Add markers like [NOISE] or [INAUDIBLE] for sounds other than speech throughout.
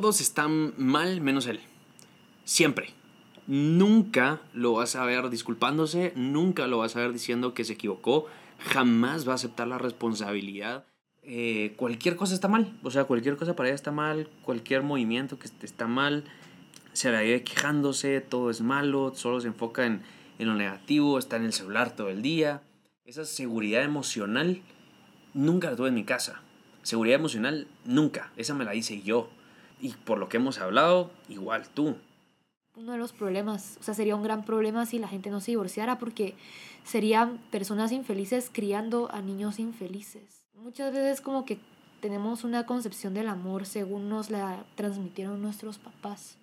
todos están mal menos él. Siempre. Nunca lo vas a ver disculpándose, nunca lo vas a ver diciendo que se equivocó, jamás va a aceptar la responsabilidad. Eh, cualquier cosa está mal, o sea, cualquier cosa para ella está mal, cualquier movimiento que está mal, se la vive quejándose, todo es malo, solo se enfoca en, en lo negativo, está en el celular todo el día. Esa seguridad emocional nunca la tuve en mi casa. Seguridad emocional nunca, esa me la hice yo. Y por lo que hemos hablado, igual tú. Uno de los problemas, o sea, sería un gran problema si la gente no se divorciara porque serían personas infelices criando a niños infelices. Muchas veces como que tenemos una concepción del amor según nos la transmitieron nuestros papás.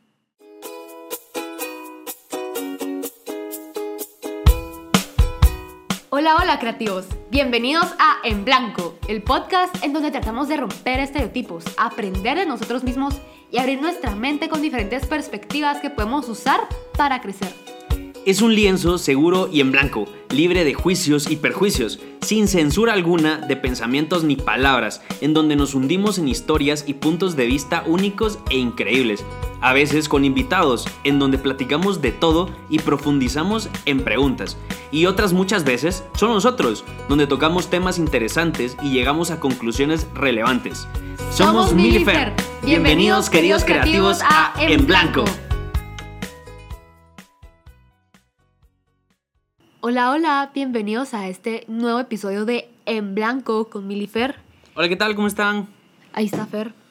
Hola, hola creativos. Bienvenidos a En Blanco, el podcast en donde tratamos de romper estereotipos, aprender de nosotros mismos y abrir nuestra mente con diferentes perspectivas que podemos usar para crecer. Es un lienzo seguro y en blanco, libre de juicios y perjuicios, sin censura alguna de pensamientos ni palabras, en donde nos hundimos en historias y puntos de vista únicos e increíbles, a veces con invitados, en donde platicamos de todo y profundizamos en preguntas, y otras muchas veces son nosotros, donde tocamos temas interesantes y llegamos a conclusiones relevantes. Somos Milifer. Bienvenidos, queridos creativos, a En Blanco. Hola, hola, bienvenidos a este nuevo episodio de En Blanco con Milifer. Hola, ¿qué tal? ¿Cómo están? Ahí está Fer.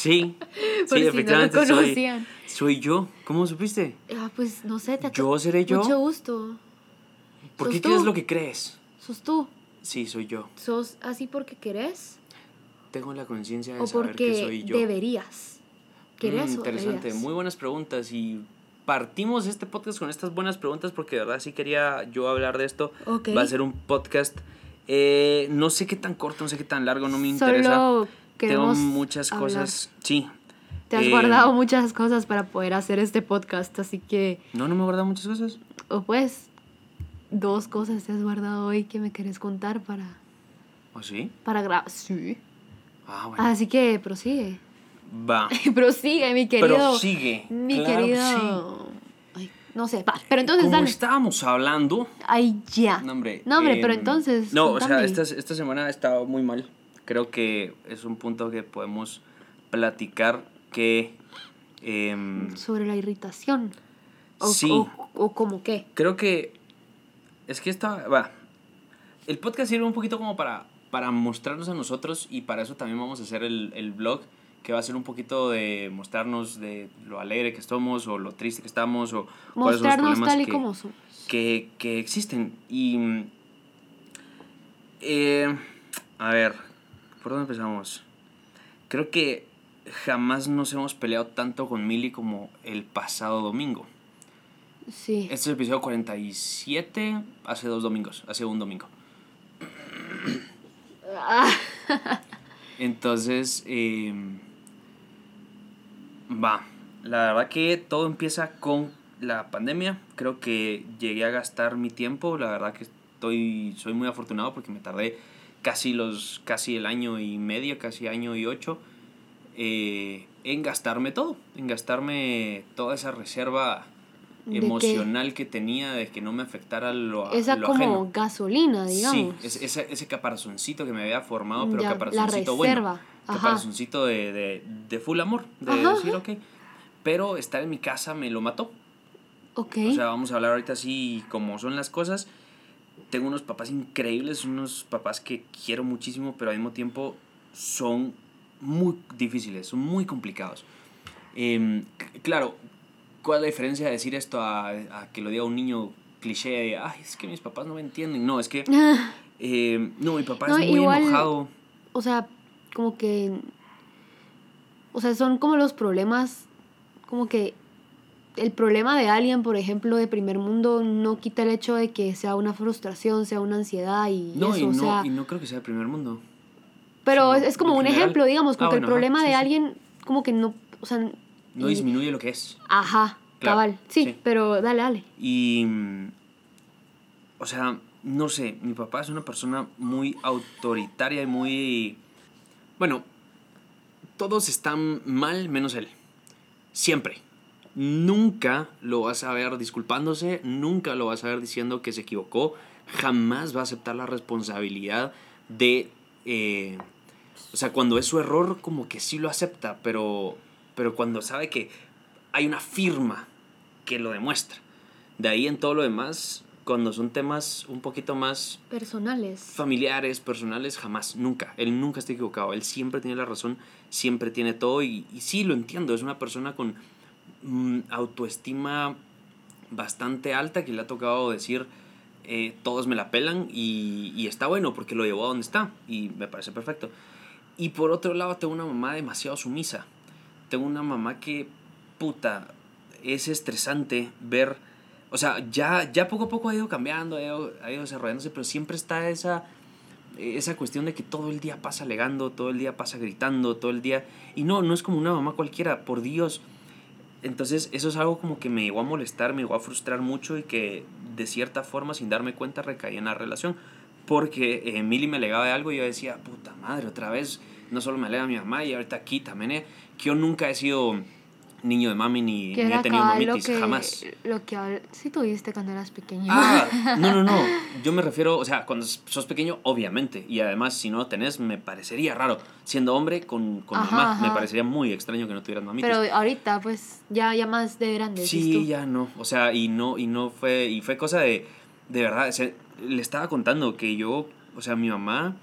Sí, [LAUGHS] sí, si no efectivamente lo soy, conocían. soy yo. ¿Cómo supiste? Ah, pues no sé, te ¿Yo seré yo? Mucho gusto. ¿Por qué ¿Sos tú? crees lo que crees? ¿Sos tú? Sí, soy yo. ¿Sos así porque querés? Tengo la conciencia de ¿O saber que soy yo. deberías? ¿Querés Mm, interesante, deberías? muy buenas preguntas y partimos este podcast con estas buenas preguntas porque de verdad sí quería yo hablar de esto. Ok. Va a ser un podcast, eh, no sé qué tan corto, no sé qué tan largo, no me interesa. Tengo muchas hablar. cosas, sí. Te has Eh, guardado muchas cosas para poder hacer este podcast, así que... No, no me he guardado muchas cosas. O pues, dos cosas te has guardado hoy que me querés contar para, ¿O sí? para grabar. Sí. Ah, bueno. Así que prosigue. Va. [LAUGHS] prosigue, mi querido. Prosigue. Mi Claro que querido. Ay, no sé, va, pero entonces Como dale. estábamos hablando, Ay, ya. No, hombre. No, hombre, em, pero entonces. No, o sea, contame. esta, esta semana ha estado muy mal. Creo que es un punto que podemos platicar que. em, Sobre la irritación. O, Sí. O, o como qué. creo que. Es que esta. Va. El podcast sirve un poquito como para, para mostrarnos a nosotros y para eso también vamos a hacer el, el blog que va a ser un poquito de mostrarnos de lo alegre que estamos o lo triste que estamos o cuáles son los Mostrarnos problemas tal y que- como somos. que, que existen. Y. eh, a ver, ¿por dónde empezamos? Creo que jamás nos hemos peleado tanto con Milly como el pasado domingo. Sí. Este es el episodio 47, hace dos domingos, hace un domingo. Ah, [LAUGHS] Entonces, eh, va. La verdad que todo empieza con la pandemia. Creo que llegué a gastar mi tiempo. La verdad que estoy, soy muy afortunado porque me tardé casi, los, casi el año y medio, casi año y ocho, eh, en gastarme todo. En gastarme toda esa reserva emocional que tenía de que no me afectara lo, Esa lo como ajeno. gasolina, digamos. Sí, ese, caparazoncito que me había formado, pero Ya, la caparazoncito reserva. bueno. Ajá. Caparazoncito de, de, de full amor, de Ajá, decir, ok. Pero estar en mi casa me lo mató. Ok. O sea, vamos a hablar ahorita así como son las cosas. Tengo unos papás increíbles, unos papás que quiero muchísimo, pero al mismo tiempo son muy difíciles, son muy complicados. Em, claro, ¿cuál es la diferencia de decir esto a, a que lo diga un niño cliché de, ay, es que mis papás no me entienden? No, es que, [LAUGHS] em, no, mi papá No, es muy igual- enojado. o sea, como que. O sea, son como los problemas. Como que. El problema de alguien, por ejemplo, de primer mundo, no quita el hecho de que sea una frustración, sea una ansiedad y No, eso, y o no, sea. y no creo que sea el primer mundo. pero es, es como un general. ejemplo, digamos, como Ah, que bueno, el problema ajá, de sí, alguien, como que no. O sea. No y- disminuye lo que es. Ajá, Claro, cabal. Sí, sí. pero dale, dale. Y, mm, o sea, no sé, mi papá es una persona muy autoritaria y muy, bueno, todos están mal menos él. Siempre. Nunca lo vas a ver disculpándose, nunca lo vas a ver diciendo que se equivocó, jamás va a aceptar la responsabilidad de... eh, o sea, cuando es su error, como que sí lo acepta, pero, pero cuando sabe que hay una firma que lo demuestra. De ahí en todo lo demás, cuando son temas un poquito más Personales. familiares, personales, jamás, nunca. Él nunca está equivocado. Él siempre tiene la razón, siempre tiene todo. Y, y sí, lo entiendo. Es una persona con mm, autoestima bastante alta que le ha tocado decir, eh, todos me la pelan y, y está bueno porque lo llevó a donde está. Y me parece perfecto. Y por otro lado, tengo una mamá demasiado sumisa. Tengo una mamá que, puta, es estresante ver o sea, ya, ya poco a poco ha ido cambiando, ha ido, ha ido desarrollándose, pero siempre está esa, esa cuestión de que todo el día pasa alegando, todo el día pasa gritando, todo el día... Y no, no es como una mamá cualquiera, por Dios. Entonces eso es algo como que me llegó a molestar, me llegó a frustrar mucho y que de cierta forma, sin darme cuenta, recaí en la relación. Porque eh, Mili me alegaba de algo y yo decía, puta madre, otra vez, no solo me alega mi mamá y ahorita aquí también, eh, que yo nunca he sido niño de mami ni, ni he tenido lo mamitis, que, jamás. lo que sí tuviste cuando eras pequeño. Ah, [LAUGHS] no, no, no. Yo me refiero, o sea, cuando sos pequeño, obviamente. Y además, si no lo tenés, me parecería raro. Siendo hombre con, con Ajá, mamá, me parecería muy extraño que no tuvieras mamitis. Pero ahorita, pues, ya, ya más de grande. sí, ya no. O sea, y no, y no fue, y fue cosa de, de verdad, o sea, le estaba contando que yo, o sea, mi mamá,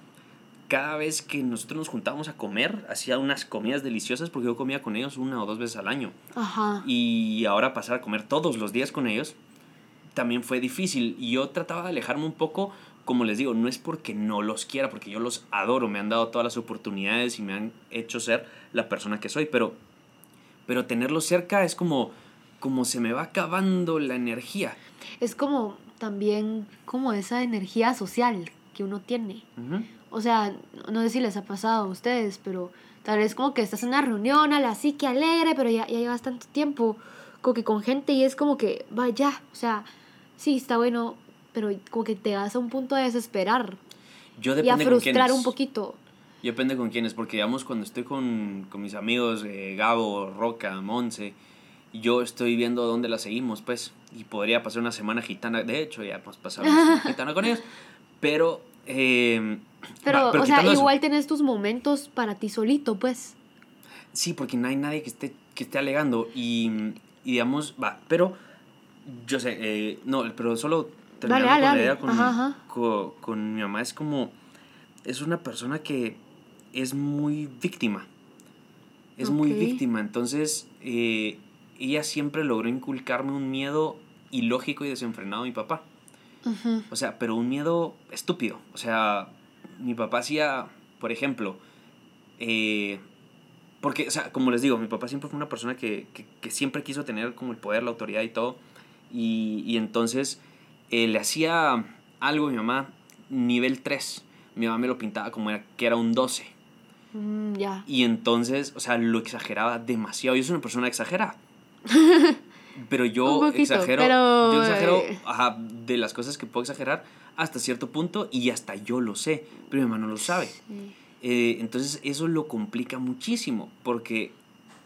cada vez que nosotros nos juntábamos a comer, hacía unas comidas deliciosas porque yo comía con ellos una o dos veces al año. Ajá. Y ahora pasar a comer todos los días con ellos también fue difícil. Y yo trataba de alejarme un poco, como les digo, no es porque no los quiera, porque yo los adoro, me han dado todas las oportunidades y me han hecho ser la persona que soy, pero, pero tenerlos cerca es como, como se me va acabando la energía. Es como también como esa energía social que uno tiene. O sea, no sé si les ha pasado a ustedes, pero tal vez como que estás en una reunión, a la así que alegre, pero ya, ya llevas tanto tiempo como que con gente y es como que, vaya, o sea, sí, está bueno, pero como que te vas a un punto de desesperar Yo y a frustrar un poquito. Yo depende con quiénes, porque digamos cuando estoy con, con mis amigos, eh, Gabo, Roca, Monse, yo estoy viendo dónde la seguimos, pues, y podría pasar una semana gitana, de hecho, ya hemos pasado una semana [LAUGHS] gitana con ellos, pero... eh, Pero, va, o sea, quitando eso- igual tenés tus momentos para ti solito, pues. Sí, porque no hay nadie que esté, que esté alegando y, y digamos, va, pero yo sé, eh, no, pero solo terminando Dale, dale, con la idea con, Ajá, ajá. con, con mi mamá es como, es una persona que es muy víctima, es muy víctima, entonces eh, ella siempre logró inculcarme un miedo ilógico y desenfrenado a mi papá. O sea, pero un miedo estúpido. O sea, mi papá hacía, por ejemplo, eh, porque, o sea, como les digo, mi papá siempre fue una persona que, que, que siempre quiso tener como el poder, la autoridad y todo. Y, y entonces eh, le hacía algo a mi mamá, nivel 3. Mi mamá me lo pintaba como era, que era un 12. Mm, ya. Y entonces, o sea, lo exageraba demasiado. Yo soy una persona exagerada. [LAUGHS] Pero yo poquito, exagero, pero, yo exagero eh. ajá, de las cosas que puedo exagerar hasta cierto punto y hasta yo lo sé, pero mi mamá no lo sabe. Sí. Eh, entonces eso lo complica muchísimo porque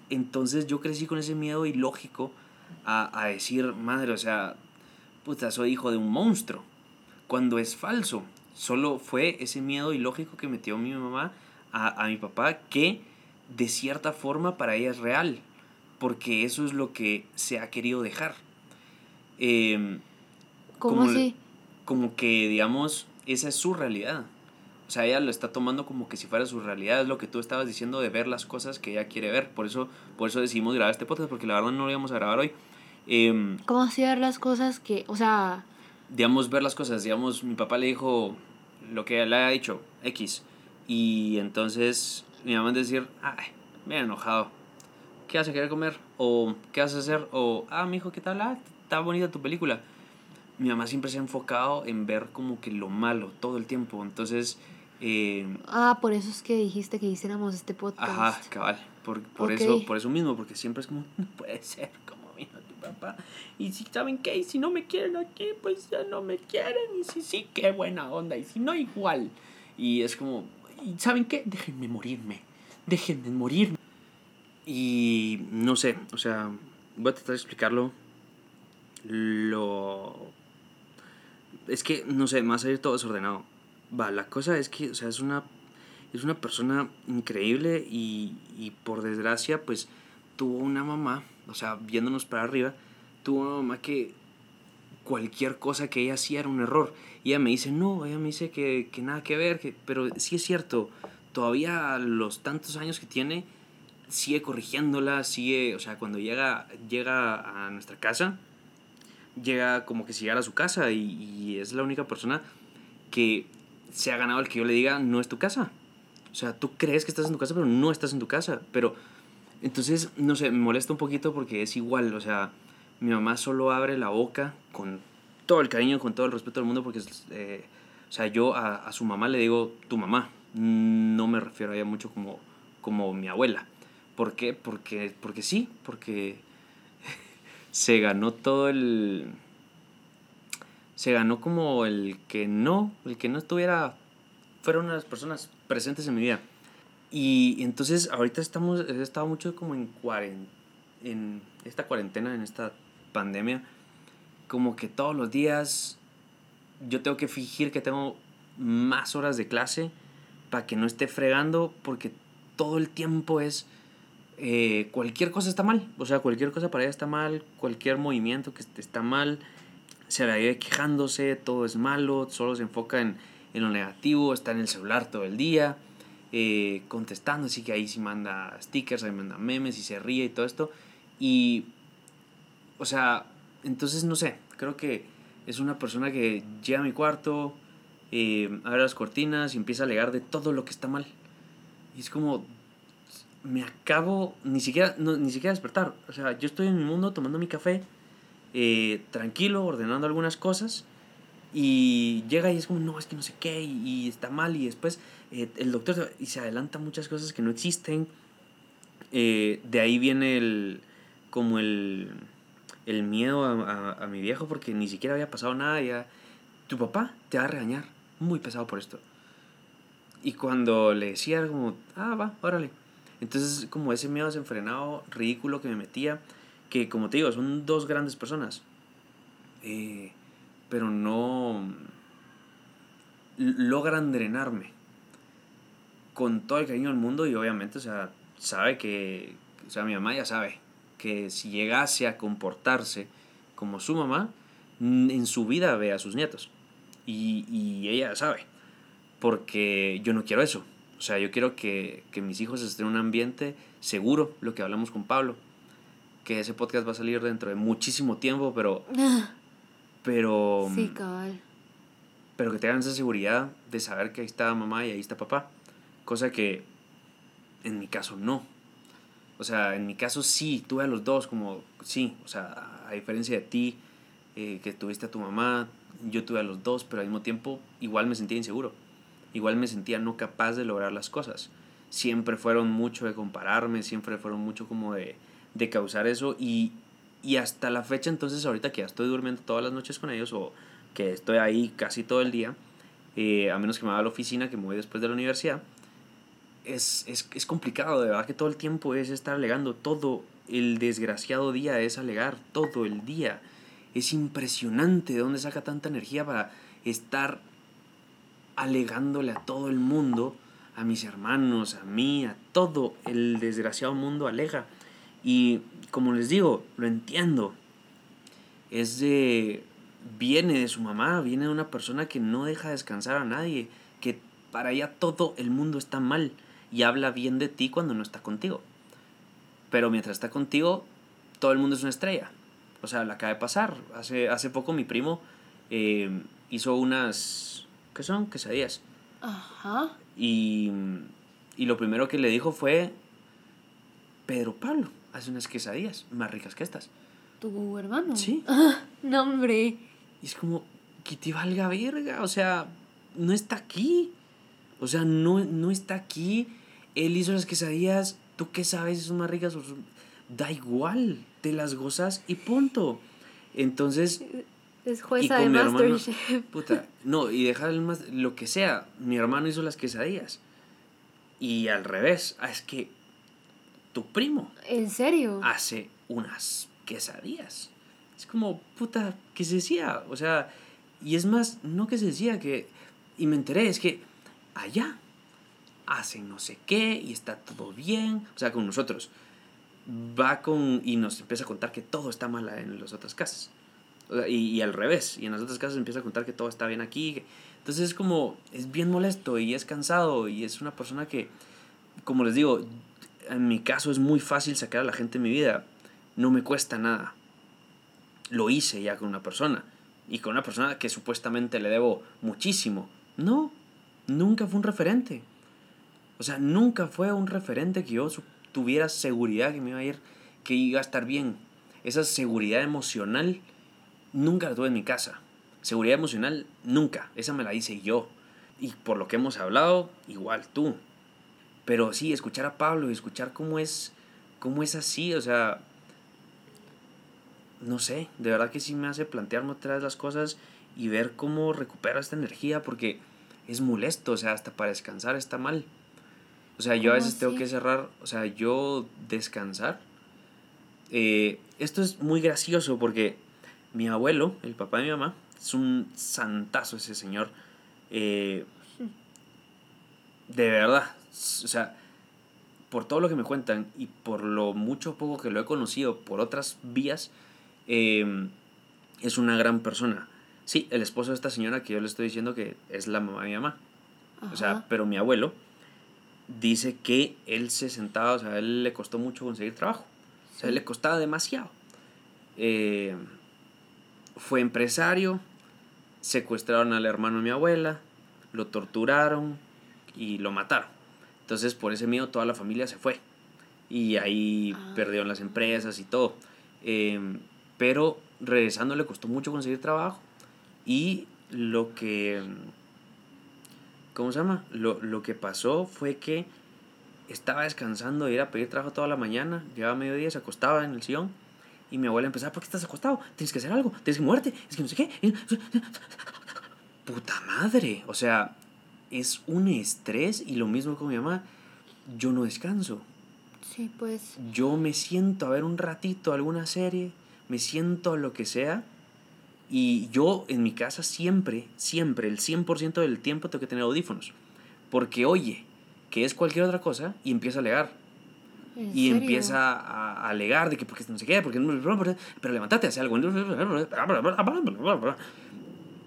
entonces yo crecí con ese miedo ilógico a, a decir, madre, o sea, puta, soy hijo de un monstruo, cuando es falso. Solo fue ese miedo ilógico que metió mi mamá a, a mi papá que de cierta forma para ella es real, porque eso es lo que se ha querido dejar. Em, ¿Cómo así? Como que, digamos, esa es su realidad. O sea, ella lo está tomando como que si fuera su realidad, es lo que tú estabas diciendo de ver las cosas que ella quiere ver. Por eso, por eso decidimos grabar este podcast, porque la verdad no lo íbamos a grabar hoy. Em, ¿Cómo así ver las cosas que, o sea, digamos, ver las cosas. Digamos, mi papá le dijo lo que le ha dicho, X. Y entonces mi mamá decir, ay, me he enojado. ¿Qué vas a querer comer? O ¿qué vas a hacer? O, ah, mi hijo, ¿qué tal? Ah, está bonita tu película. Mi mamá siempre se ha enfocado en ver como que lo malo todo el tiempo. Entonces, eh, ah, por eso es que dijiste que hiciéramos este podcast. ajá, cabal. Por, por, eso, por eso mismo, porque siempre es como, [LAUGHS] no puede ser como vino tu papá. Y si saben qué, y si no me quieren aquí, pues ya no me quieren. Y si sí, qué buena onda. Y si no, igual. Y es como, ¿y saben qué? Déjenme morirme. Déjenme morirme. Y no sé, o sea, voy a tratar de explicarlo. Es que, no sé, más a ir todo desordenado. Va, la cosa es que, o sea, es una. Es una persona increíble y, y por desgracia, pues tuvo una mamá, o sea, viéndonos para arriba, tuvo una mamá que cualquier cosa que ella hacía era un error. Y ella me dice, no, ella me dice que, que nada que ver, que, pero sí es cierto, todavía los tantos años que tiene, sigue corrigiéndola, sigue, o sea, cuando llega, llega a nuestra casa, llega como que si llegara a su casa y, y, es la única persona que se ha ganado el que yo le diga, no es tu casa. O sea, tú crees que estás en tu casa, pero no estás en tu casa. Pero, entonces, no sé, me molesta un poquito porque es igual, o sea, mi mamá solo abre la boca con todo el cariño, con todo el respeto del mundo, porque, eh, o sea, yo a, a, su mamá le digo tu mamá, no me refiero a ella mucho como, como mi abuela. ¿Por qué? Porque, porque sí, porque se ganó todo el... Se ganó como el que no, el que no estuviera, fuera una de las personas presentes en mi vida. Y entonces ahorita estamos, he estado mucho como en, cuaren, en esta cuarentena, en esta pandemia, como que todos los días yo tengo que fingir que tengo más horas de clase para que no esté fregando, porque todo el tiempo es eh, cualquier cosa está mal. O sea, cualquier cosa para ella está mal, cualquier movimiento que está mal, se la vive quejándose, todo es malo, solo se enfoca en, en lo negativo, está en el celular todo el día, eh, contestando, así que ahí sí manda stickers, ahí manda memes y se ríe y todo esto. Y, o sea, entonces no sé, creo que es una persona que llega a mi cuarto, eh, abre las cortinas y empieza a alegar de todo lo que está mal. Y es como, me acabo, ni siquiera, no, ni siquiera despertar. O sea, yo estoy en mi mundo tomando mi café, eh, tranquilo, ordenando algunas cosas. Y llega y es como, no, es que no sé qué, y, y está mal. Y después eh, el doctor y se adelanta muchas cosas que no existen. Eh, de ahí viene el, como el, el miedo a, a, a, mi viejo porque ni siquiera había pasado nada. Ya, tu papá te va a regañar, muy pesado por esto. Y cuando le decía, como, ah, va, órale. Entonces, como ese miedo desenfrenado, ridículo que me metía, que como te digo, son dos grandes personas, eh, pero no logran drenarme con todo el cariño del mundo y obviamente, o sea, sabe que, o sea, mi mamá ya sabe que si llegase a comportarse como su mamá, en su vida ve a sus nietos. Y, y ella sabe, porque yo no quiero eso. O sea, yo quiero que, que, mis hijos estén en un ambiente seguro, lo que hablamos con Pablo. Que ese podcast va a salir dentro de muchísimo tiempo, pero... [LAUGHS] pero... Sí, cabal. Pero que tengan esa seguridad de saber que ahí está mamá y ahí está papá. Cosa que en mi caso no. O sea, en mi caso sí, tuve a los dos, como sí, o sea, a diferencia de ti, eh, que tuviste a tu mamá, yo tuve a los dos, pero al mismo tiempo igual me sentía inseguro igual me sentía no capaz de lograr las cosas. Siempre fueron mucho de compararme, siempre fueron mucho como de, de causar eso y, y hasta la fecha entonces ahorita que ya estoy durmiendo todas las noches con ellos o que estoy ahí casi todo el día, eh, a menos que me vaya a la oficina, que me voy después de la universidad, es, es, es complicado, de verdad que todo el tiempo es estar alegando, todo el desgraciado día es alegar, todo el día. Es impresionante de dónde saca tanta energía para estar alegándole a todo el mundo, a mis hermanos, a mí, a todo el desgraciado mundo alega. Y como les digo, lo entiendo. Es de. viene de su mamá, viene de una persona que no deja descansar a nadie, que para ella todo el mundo está mal y habla bien de ti cuando no está contigo. Pero mientras está contigo, todo el mundo es una estrella. O sea, la acaba de pasar. Hace, hace poco mi primo eh, hizo unas ¿qué son? Quesadillas. Ajá. Y, y lo primero que le dijo fue, Pedro Pablo, hace unas quesadillas más ricas que estas. ¿Tu hermano? Sí. [LAUGHS] no, hombre. Y es como, que te valga verga, o sea, no está aquí. O sea, no, no está aquí. Él hizo las quesadillas, tú qué sabes, son más ricas. Da igual, te las gozas y punto. Entonces, es jueza de Masterchef. Puta, [LAUGHS] no, y dejar el más, lo que sea. Mi hermano hizo las quesadillas. Y al revés, ah, es que tu primo ¿En serio? hace unas quesadillas. Es como, puta, ¿qué se decía? O sea, y es más, no que se decía que, y me enteré, es que allá hacen no sé qué y está todo bien, o sea, con nosotros. Va con, y nos empieza a contar que todo está mal en las otras casas. Y, y al revés, y en las otras casas empieza a contar que todo está bien aquí. Entonces es como, es bien molesto y es cansado y es una persona que, como les digo, en mi caso es muy fácil sacar a la gente de mi vida. No me cuesta nada. Lo hice ya con una persona. Y con una persona que supuestamente le debo muchísimo. No, nunca fue un referente. O sea, nunca fue un referente que yo tuviera seguridad que me iba a ir, que iba a estar bien. Esa seguridad emocional nunca la tuve en mi casa. Seguridad emocional nunca. Esa me la hice yo. Y por lo que hemos hablado, igual tú. Pero sí, escuchar a Pablo y escuchar cómo es, cómo es así, o sea, no sé, de verdad que sí me hace plantearme otra vez las cosas y ver cómo recupero esta energía porque es molesto, o sea, hasta para descansar está mal. O sea, yo a ¿Cómo veces tengo que cerrar, o sea, yo descansar. eh, esto es muy gracioso porque mi abuelo, el papá de mi mamá, es un santazo ese señor. eh, de verdad, o sea, por todo lo que me cuentan y por lo mucho o poco que lo he conocido por otras vías, eh, es una gran persona. Sí, el esposo de esta señora que yo le estoy diciendo que es la mamá de mi mamá. O sea, pero mi abuelo dice que él se sentaba, o sea, a él le costó mucho conseguir trabajo. O sea, a él le costaba demasiado. Eh, fue empresario, secuestraron al hermano de mi abuela, lo torturaron y lo mataron. Entonces, por ese miedo, toda la familia se fue. Y ahí Ah. perdieron las empresas y todo. Eh, pero regresando le costó mucho conseguir trabajo. Y lo que. ¿Cómo se llama? Lo, lo que pasó fue que estaba descansando, ir a pedir trabajo toda la mañana, llegaba a mediodía, se acostaba en el sillón. Y mi abuela empezaba, ¿por qué estás acostado? Tienes que hacer algo, tienes que moverte, es que no sé qué. Puta madre, o sea, es un estrés y lo mismo con mi mamá, yo no descanso. Sí, pues. Yo me siento a ver un ratito alguna serie, me siento a lo que sea. Y yo en mi casa siempre, siempre, el 100% del tiempo tengo que tener audífonos. Porque oye, que es cualquier otra cosa y empieza a alegar. ¿En Y serio? empieza a, alegar de que porque no sé qué, porque no... Pero levántate, hace algo.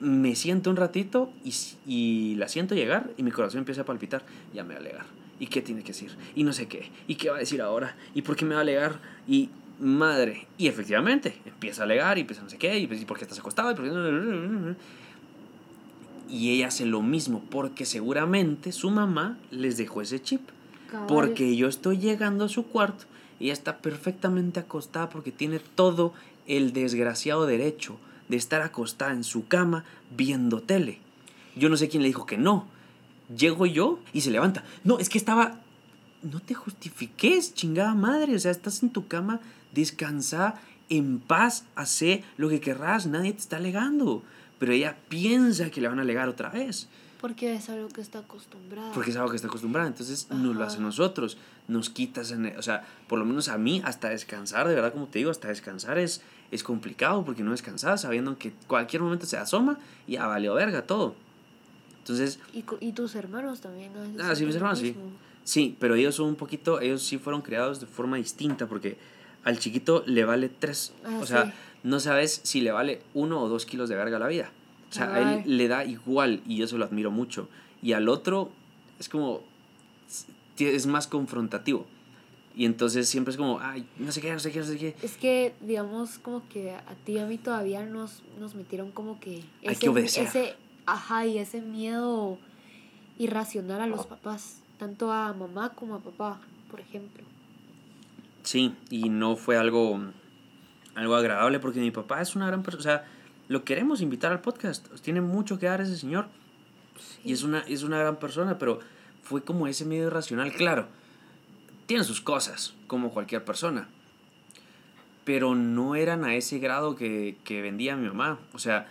Me siento un ratito y, y la siento llegar y mi corazón empieza a palpitar. Ya me va a alegar. ¿Y qué tiene que decir? Y no sé qué. ¿Y qué va a decir ahora? ¿Y por qué me va a alegar? Y madre. Y efectivamente, empieza a alegar y empieza no sé qué. ¿Y, pues, ¿y por qué estás acostado? ¿Y, por qué? y ella hace lo mismo porque seguramente su mamá les dejó ese chip. Porque yo estoy llegando a su cuarto y ella está perfectamente acostada porque tiene todo el desgraciado derecho de estar acostada en su cama viendo tele. Yo no sé quién le dijo que no. Llego yo y se levanta. No, es que estaba... No te justifiques, chingada madre. O sea, estás en tu cama, descansa en paz, hace lo que querrás, nadie te está alegando. Pero ella piensa que le van a alegar otra vez. Porque es algo que está acostumbrada. Porque es algo que está acostumbrada. Entonces nos lo hace a Ajá. nosotros. Nos quitas, en- o sea, por lo menos a mí, hasta descansar, de verdad, como te digo, hasta descansar es, es complicado porque no descansas sabiendo que cualquier momento se asoma y ya valió verga todo. Entonces, Y, y tus hermanos también. a veces Ah, sí, mis hermanos, sí. sí, pero ellos son un poquito, ellos sí fueron creados de forma distinta porque al chiquito le vale tres. Ah, o sea, sí. no sabes si le vale uno o dos kilos de verga la vida. O sea, a él le da igual y yo se lo admiro mucho. Y al otro es como, es más confrontativo. Y entonces siempre es como, ay, no sé qué, no sé qué, no sé qué. Es que, digamos, como que a ti y a mí todavía nos, nos metieron como que... Hay que obedecer. Ese, ajá, y ese miedo irracional a los papás. Tanto a mamá como a papá, por ejemplo. Sí, y no fue algo, algo agradable porque mi papá es una gran persona. O sea, lo queremos invitar al podcast. Tiene mucho que dar ese señor. Y es una, es una gran persona, pero fue como ese medio irracional. Claro, tiene sus cosas, como cualquier persona. Pero no eran a ese grado que, que vendía mi mamá. O sea,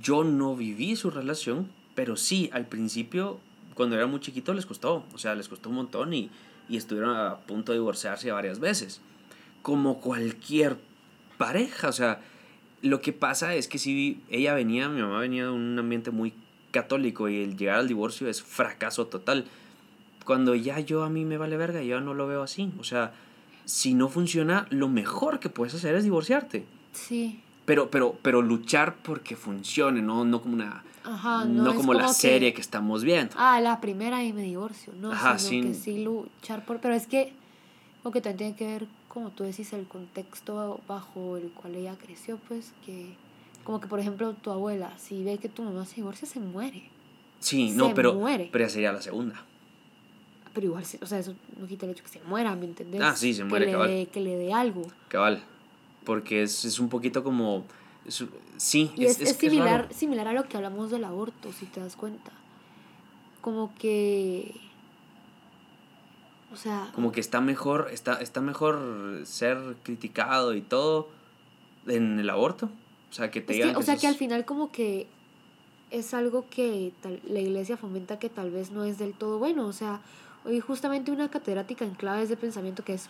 yo no viví su relación, pero sí, al principio, cuando era muy chiquito, les costó. O sea, les costó un montón y y estuvieron a punto de divorciarse varias veces. Como cualquier pareja, o sea, lo que pasa es que si ella venía, mi mamá venía de un ambiente muy católico y el llegar al divorcio es fracaso total. Cuando ya yo a mí me vale verga, yo no lo veo así. O sea, si no funciona, lo mejor que puedes hacer es divorciarte. Sí. Pero, pero, pero luchar porque funcione, no, no como una. Ajá, no, como la que- serie que... estamos viendo. Ah, la primera y me divorcio, ¿no? Ajá, sino que sí. luchar por... Pero es que, como que también tiene que ver, como tú decís, el contexto bajo el cual ella creció, pues, que... Como que, por ejemplo, tu abuela, si ve que tu mamá se divorcia, se muere. Sí, se no, pero, muere. pero ya sería la segunda. Pero igual, o sea, eso no quita el hecho que se muera, ¿me entendés? Ah, sí, se Que muere, le cabal. dé- que le dé algo. Cabal. Porque es, es un poquito como. es- sí, Y es, es, es similar, similar a lo que hablamos del aborto, si te das cuenta. Como que... O sea... Como que está mejor, está, está mejor ser criticado y todo en el aborto. O sea, que te Es que, digan o sea, que al final como que es algo que tal- la iglesia fomenta que tal vez no es del todo bueno. O sea, hoy justamente una catedrática en claves de pensamiento que es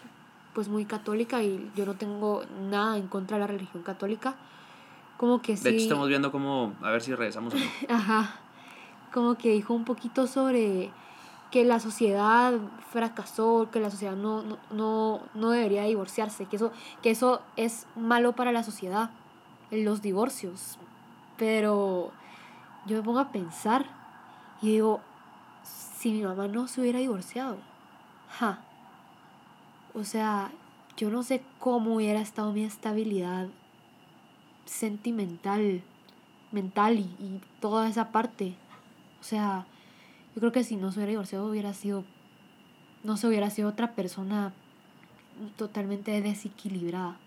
pues muy católica y yo no tengo nada en contra de la religión católica. Como que sí. De hecho, estamos viendo cómo. A ver si regresamos. o no. [LAUGHS] Ajá. Como que dijo un poquito sobre que la sociedad fracasó, que la sociedad no, no, no, no debería divorciarse, que eso, que eso es malo para la sociedad, los divorcios. Pero yo me pongo a pensar y digo, si mi mamá no se hubiera divorciado, ja. O sea, yo no sé cómo hubiera estado mi estabilidad sentimental, mental y, y toda esa parte. O sea, yo creo que si no se hubiera divorciado hubiera sido, no se hubiera sido otra persona totalmente desequilibrada.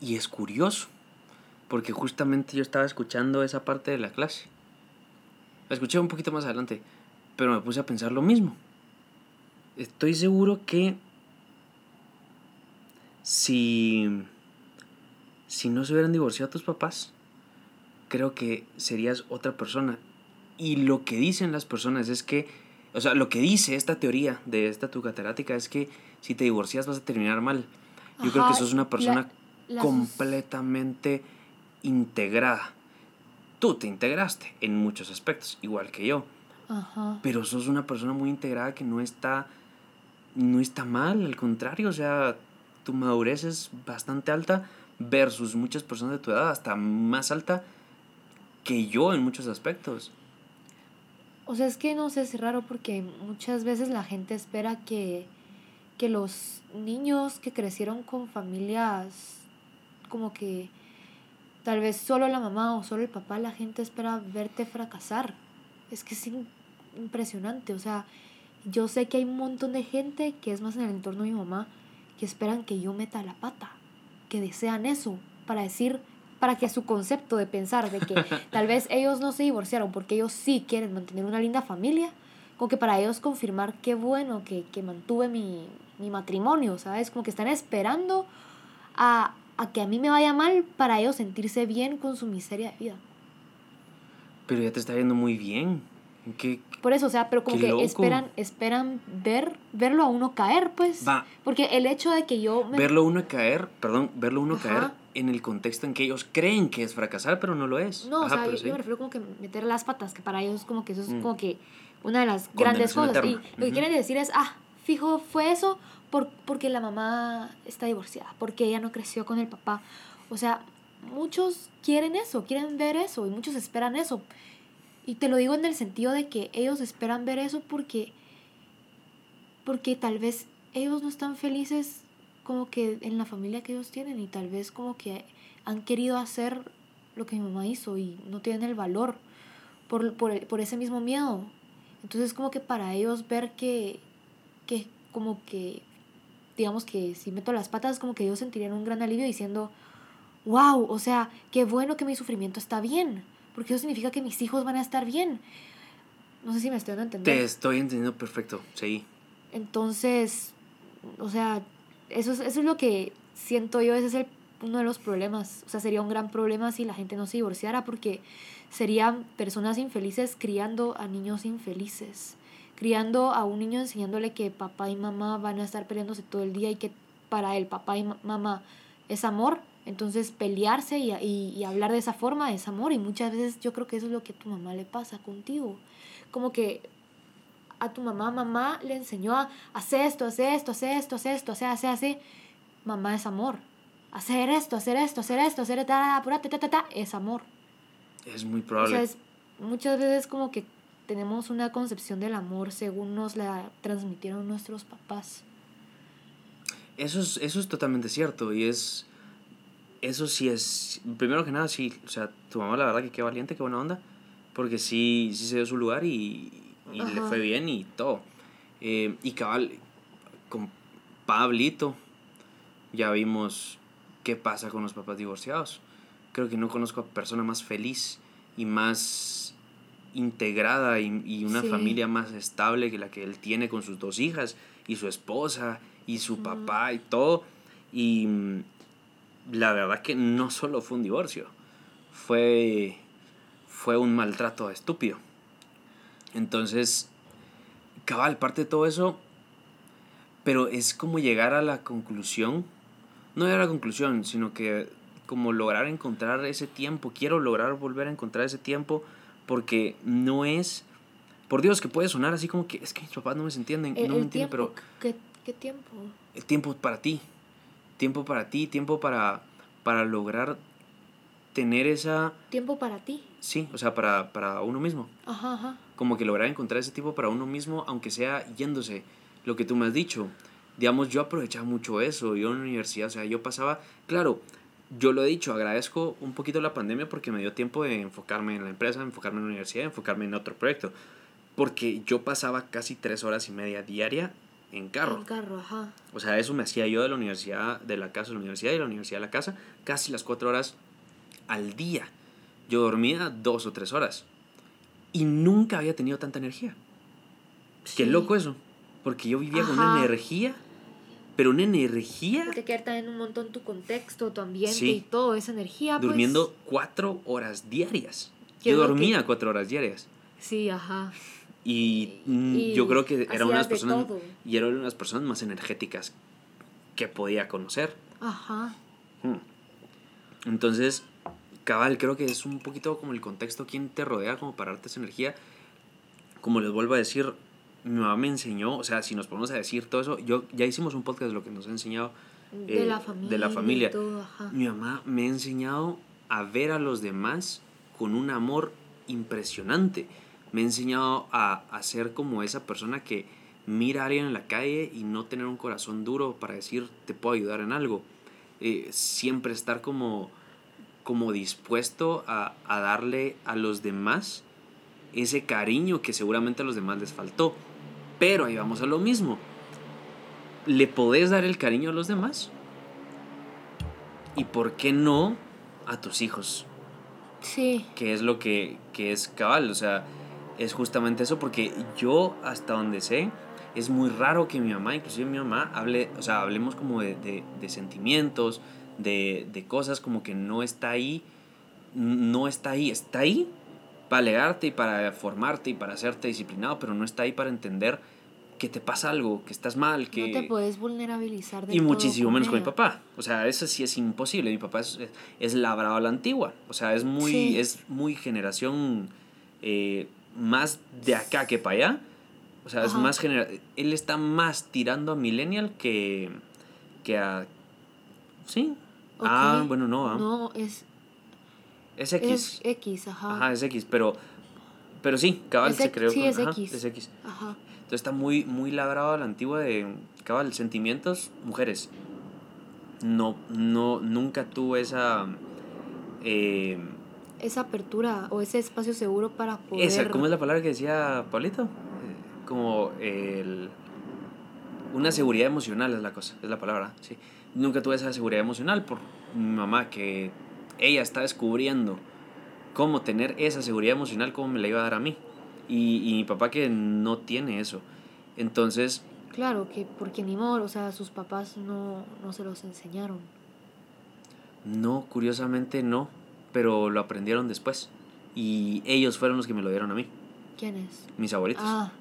Y es curioso. Porque justamente yo estaba escuchando esa parte de la clase. La escuché un poquito más adelante. Pero me puse a pensar lo mismo. Estoy seguro que si, si no se hubieran divorciado tus papás, creo que serías otra persona. Y lo que dicen las personas es que, o sea, lo que dice esta teoría de esta tu catedrática es que si te divorcias vas a terminar mal. Yo creo que Ajá, sos una persona la- la- completamente integrada. Tú te integraste en muchos aspectos, igual que yo, Ajá. pero sos una persona muy integrada que no está no está mal, al contrario, o sea, tu madurez es bastante alta versus muchas personas de tu edad, hasta más alta que yo en muchos aspectos. O sea, es que no sé, es raro porque muchas veces la gente espera que, que los niños que crecieron con familias como que tal vez solo la mamá o solo el papá, la gente espera verte fracasar. Es que es impresionante, o sea, yo sé que hay un montón de gente que es más en el entorno de mi mamá que esperan que yo meta la pata, que desean eso para decir para que su concepto de pensar de que [LAUGHS] tal vez ellos no se divorciaron porque ellos sí quieren mantener una linda familia, como que para ellos confirmar qué bueno que, que mantuve mi, mi matrimonio, ¿sabes? Como que están esperando a, a que a mí me vaya mal para ellos sentirse bien con su miseria de vida. Pero ya te está yendo muy bien. ¿Qué, Por eso, o sea, pero como que loco. esperan, esperan ver, verlo a uno caer, pues. Va. Porque el hecho de que yo me verlo uno caer, perdón, verlo uno Ajá. caer en el contexto en que ellos creen que es fracasar, pero no lo es. No, Ajá, o sea, yo, sí. yo me refiero como que meter las patas, que para ellos como que eso es Mm. como que una de las grandes cosas. Y lo que quieren decir es, ah, fijo, fue eso por, porque la mamá está divorciada, porque ella no creció con el papá. O sea, muchos quieren eso, quieren ver eso y muchos esperan eso. Y te lo digo en el sentido de que ellos esperan ver eso porque, porque tal vez ellos no están felices como que en la familia que ellos tienen y tal vez como que han querido hacer lo que mi mamá hizo y no tienen el valor por, por, por ese mismo miedo. Entonces como que para ellos ver que, que como que, digamos que si meto las patas, como que ellos sentirían un gran alivio diciendo, wow, o sea, qué bueno que mi sufrimiento está bien, porque eso significa que mis hijos van a estar bien. No sé si me estoy dando a entender. Te estoy entendiendo perfecto, sí. Entonces, o sea, eso es, eso es lo que siento yo, ese es el, uno de los problemas. O sea, sería un gran problema si la gente no se divorciara porque serían personas infelices criando a niños infelices. criando a un niño enseñándole que papá y mamá van a estar peleándose todo el día y que para el papá y mamá es amor, entonces pelearse y, y, y, hablar de esa forma es amor y muchas veces yo creo que eso es lo que a tu mamá le pasa contigo. Como que a tu mamá, mamá le enseñó a hacer esto, hacer esto, hacer esto, hacer esto, hacer, hacer, hacer. Mamá es amor. Hacer esto, hacer esto, hacer esto, hacer ta, ta, ta, ta, ta, es amor. Es muy probable. O sea, es, muchas veces como que tenemos una concepción del amor según nos la transmitieron nuestros papás. Eso es, eso es totalmente cierto y es... Eso sí es... Primero que nada, sí. O sea, tu mamá la verdad que qué valiente, qué buena onda. Porque sí, sí se dio su lugar y, y le fue bien y todo. Eh, y cabal, con Pablito, ya vimos qué pasa con los papás divorciados. Creo que no conozco a persona más feliz y más integrada y, y una Sí. familia más estable que la que él tiene con sus dos hijas y su esposa y su papá y todo. Y mm, la verdad que no solo fue un divorcio, fue, fue un maltrato estúpido. Entonces, cabal, parte de todo eso, pero es como llegar a la conclusión, no llegar a la conclusión, sino que como lograr encontrar ese tiempo, quiero lograr volver a encontrar ese tiempo, porque no es, por Dios, que puede sonar así como que es que mis papás no me entienden, El, no me entienden, pero ¿qué, ¿qué tiempo? el tiempo para ti, tiempo para ti, tiempo para, para lograr tener esa, Tiempo para ti. sí, o sea, para, para uno mismo Ajá, ajá. Como que lograr encontrar ese tipo para uno mismo, aunque sea yéndose, lo que tú me has dicho. Digamos, yo aprovechaba mucho eso, yo en la universidad, o sea, yo pasaba, claro, yo lo he dicho, agradezco un poquito la pandemia porque me dio tiempo de enfocarme en la empresa, enfocarme en la universidad, enfocarme en otro proyecto, porque yo pasaba casi tres horas y media diaria en carro. En carro, ajá. O sea, eso me hacía yo de la universidad, de la casa a la universidad y de la universidad a la casa, casi las cuatro horas al día. Yo dormía dos o tres horas. Y nunca había tenido tanta energía. Qué loco eso. Porque yo vivía con una energía, pero una energía Porque queda también un montón tu contexto, tu ambiente Sí. y todo, esa energía. pues. durmiendo cuatro horas diarias. ¿Qué Yo que- dormía cuatro horas diarias. Sí, ajá. Y, mm, Y yo creo que era una de las personas, todo. y era una de las personas más energéticas que podía conocer. Ajá. Hmm. Entonces, cabal, creo que es un poquito como el contexto, quién te rodea como para darte esa energía. Como les vuelvo a decir, mi mamá me enseñó, o sea, si nos ponemos a decir todo eso, yo ya hicimos un podcast de lo que nos ha enseñado De eh, la familia. de la familia. todo, ajá. Mi mamá me ha enseñado a ver a los demás con un amor impresionante. Me ha enseñado a, a ser como esa persona que mira a alguien en la calle y no tener un corazón duro para decir te puedo ayudar en algo. Eh, siempre estar como, como dispuesto a, a darle a los demás ese cariño que seguramente a los demás les faltó. Pero ahí vamos a lo mismo. ¿Le podés dar el cariño a los demás? ¿Y por qué no a tus hijos? Sí. Que es lo que, que es cabal, o sea, es justamente eso, porque yo hasta donde sé, es muy raro que mi mamá, inclusive mi mamá, hable, o sea, hablemos como de, de, de sentimientos, de, de cosas como que no está ahí, no está ahí, está ahí para alegarte y para formarte y para hacerte disciplinado, pero no está ahí para entender que te pasa algo, que estás mal, que... No te puedes vulnerabilizar de Y muchísimo menos con mi papá. O sea, eso sí es imposible. Mi papá es, es labrado a la antigua. O sea, es muy, Sí. es muy generación eh, más de acá que para allá. O sea, es más genera Él está más tirando a millennial que, que a... Sí. Ah, bueno, no. ah. No, es, Es X. es X, ajá. Ajá, es X. Pero, pero sí, cabal Es se creó. sí, con- es ajá, X. es X. Ajá. Entonces está muy, muy labrado a la antigua de cabal, sentimientos, mujeres. No, no, nunca tuve esa. eh, Esa apertura o ese espacio seguro para poder. esa, ¿cómo es la palabra que decía Pablito? Como el. Una seguridad emocional es la cosa, es la palabra, sí. Nunca tuve esa seguridad emocional por mi mamá, que ella está descubriendo cómo tener esa seguridad emocional, cómo me la iba a dar a mí. Y, y mi papá que no tiene eso. Entonces, Claro, que porque ni modo, o sea, sus papás no, no se los enseñaron. No, curiosamente no, pero lo aprendieron después. Y ellos fueron los que me lo dieron a mí, ¿Quién es? mis abuelitos. Ah,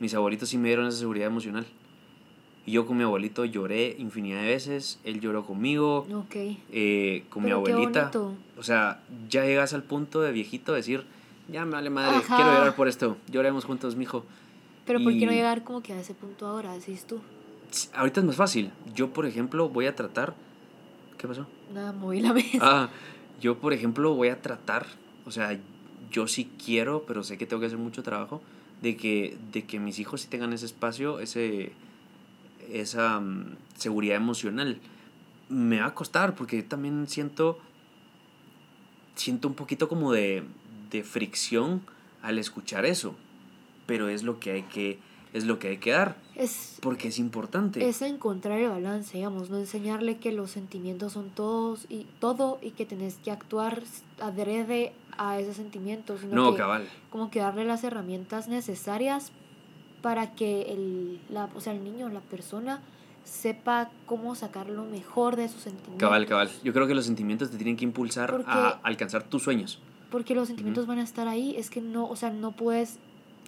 mis abuelitos sí me dieron esa seguridad emocional. Y yo con mi abuelito lloré infinidad de veces, él lloró conmigo, Ok. eh, con mi Pero abuelita. O sea, ya llegas al punto de viejito de decir, ya me vale madre, Ajá. quiero llorar por esto, lloremos juntos, mijo. Pero ¿por qué no llegar como que a ese punto ahora, decís tú? Ahorita es más fácil. Yo, por ejemplo, voy a tratar... ¿Qué pasó? Nada, moví la mesa. Ah, yo, por ejemplo, voy a tratar, o sea, yo sí quiero, pero sé que tengo que hacer mucho trabajo, de que, de que mis hijos sí tengan ese espacio, ese, esa mm, seguridad emocional. Me va a costar, porque también siento, siento un poquito como de, de fricción al escuchar eso, pero es lo que hay que, es lo que hay que dar, Es, porque es importante. es encontrar el balance, digamos, no enseñarle que los sentimientos son todos y todo y que tenés que actuar adrede a esos sentimientos, sino no, que cabal. como que darle las herramientas necesarias para que el, la, o sea, el niño, la persona, sepa cómo sacar lo mejor de sus sentimientos. Cabal, cabal. Yo creo que los sentimientos te tienen que impulsar Porque- a alcanzar tus sueños. Porque los sentimientos van a estar ahí, es que no, o sea, no puedes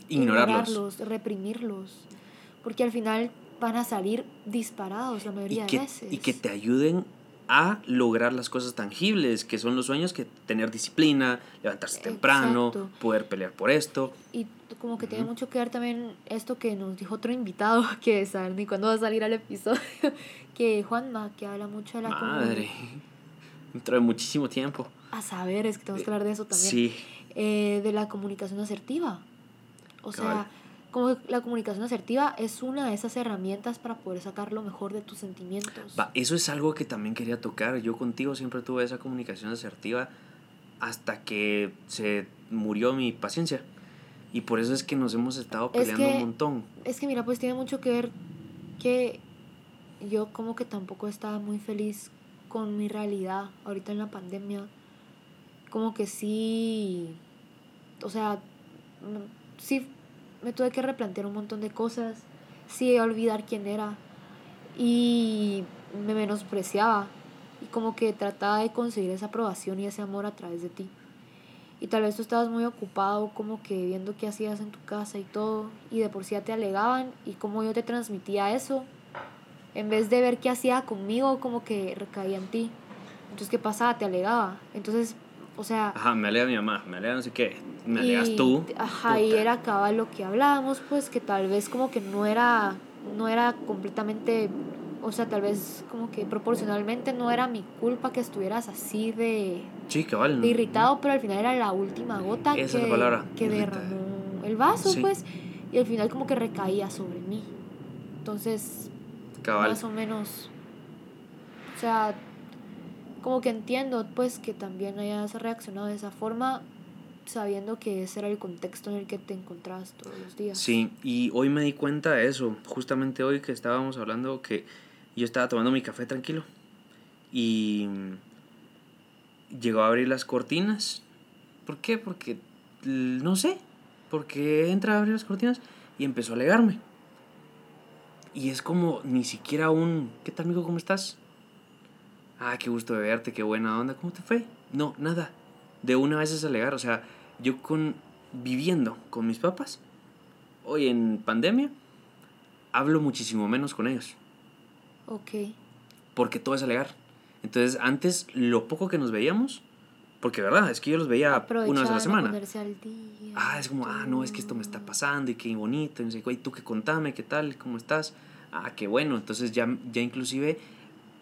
Ignorarlos. reprimirlos, porque al final van a salir disparados la Y mayoría que, de veces. y que te ayuden a lograr las cosas tangibles, que son los sueños, que tener disciplina, levantarse temprano, poder pelear por esto. Y como que tiene mucho que ver también esto que nos dijo otro invitado, [LAUGHS] que saben ni cuándo va a salir al episodio, [LAUGHS] que Juanma, que habla mucho de la Madre. comunicación. Dentro de muchísimo tiempo. A saber, es que tenemos que hablar de eso también. Sí, eh, de la comunicación asertiva. O Cabal. sea, como la comunicación asertiva es una de esas herramientas para poder sacar lo mejor de tus sentimientos. Va, eso es algo que también quería tocar. Yo contigo siempre tuve esa comunicación asertiva hasta que se murió mi paciencia. Y por eso es que nos hemos estado Es peleando que- un montón. Es que mira, pues tiene mucho que ver que yo como que tampoco estaba muy feliz con mi realidad ahorita en la pandemia. Como que sí, o sea, mm, sí me tuve que replantear un montón de cosas, sí olvidar quién era y me menospreciaba y como que trataba de conseguir esa aprobación y ese amor a través de ti. Y tal vez tú estabas muy ocupado como que viendo qué hacías en tu casa y todo, y de por sí ya te alegaban y como yo te transmitía eso, en vez de ver qué hacía conmigo, como que recaía en ti. Entonces, ¿qué pasaba? Te alegaba. Entonces, o sea... Ajá, me alega mi mamá, me alega no sé qué, me alegas tú. Ajá, y era cabal lo que hablábamos, pues que tal vez como que no era, no era completamente, o sea, tal vez como que proporcionalmente no era mi culpa que estuvieras así de, Sí, cabal. de irritado, pero al final era la última gota Esa es la que, que derramó el vaso, Sí. pues, y al final como que recaía sobre mí. Entonces, Cabal. más o menos, o sea, como que entiendo, pues, que también hayas reaccionado de esa forma, sabiendo que ese era el contexto en el que te encontrabas todos los días. Sí, y hoy me di cuenta de eso, justamente hoy que estábamos hablando que yo estaba tomando mi café tranquilo y llegó a abrir las cortinas. ¿Por qué? Porque no sé, porque entra a abrir las cortinas y empezó a alegarme. Y es como ni siquiera un ¿qué tal amigo? ¿Cómo estás? Ah, qué gusto de verte, qué buena onda, ¿cómo te fue? No, nada. De una vez es alegar, o sea, yo con viviendo con mis papás hoy en pandemia, hablo muchísimo menos con ellos, Ok. porque todo es alegar. Entonces, antes, lo poco que nos veíamos, porque verdad, es que yo los veía una vez a la semana. al día. Ah, es como, ah, no, es que esto me está pasando y qué bonito, y no sé qué, y tú que contame, qué tal, cómo estás. Ah, qué bueno. Entonces, ya, ya inclusive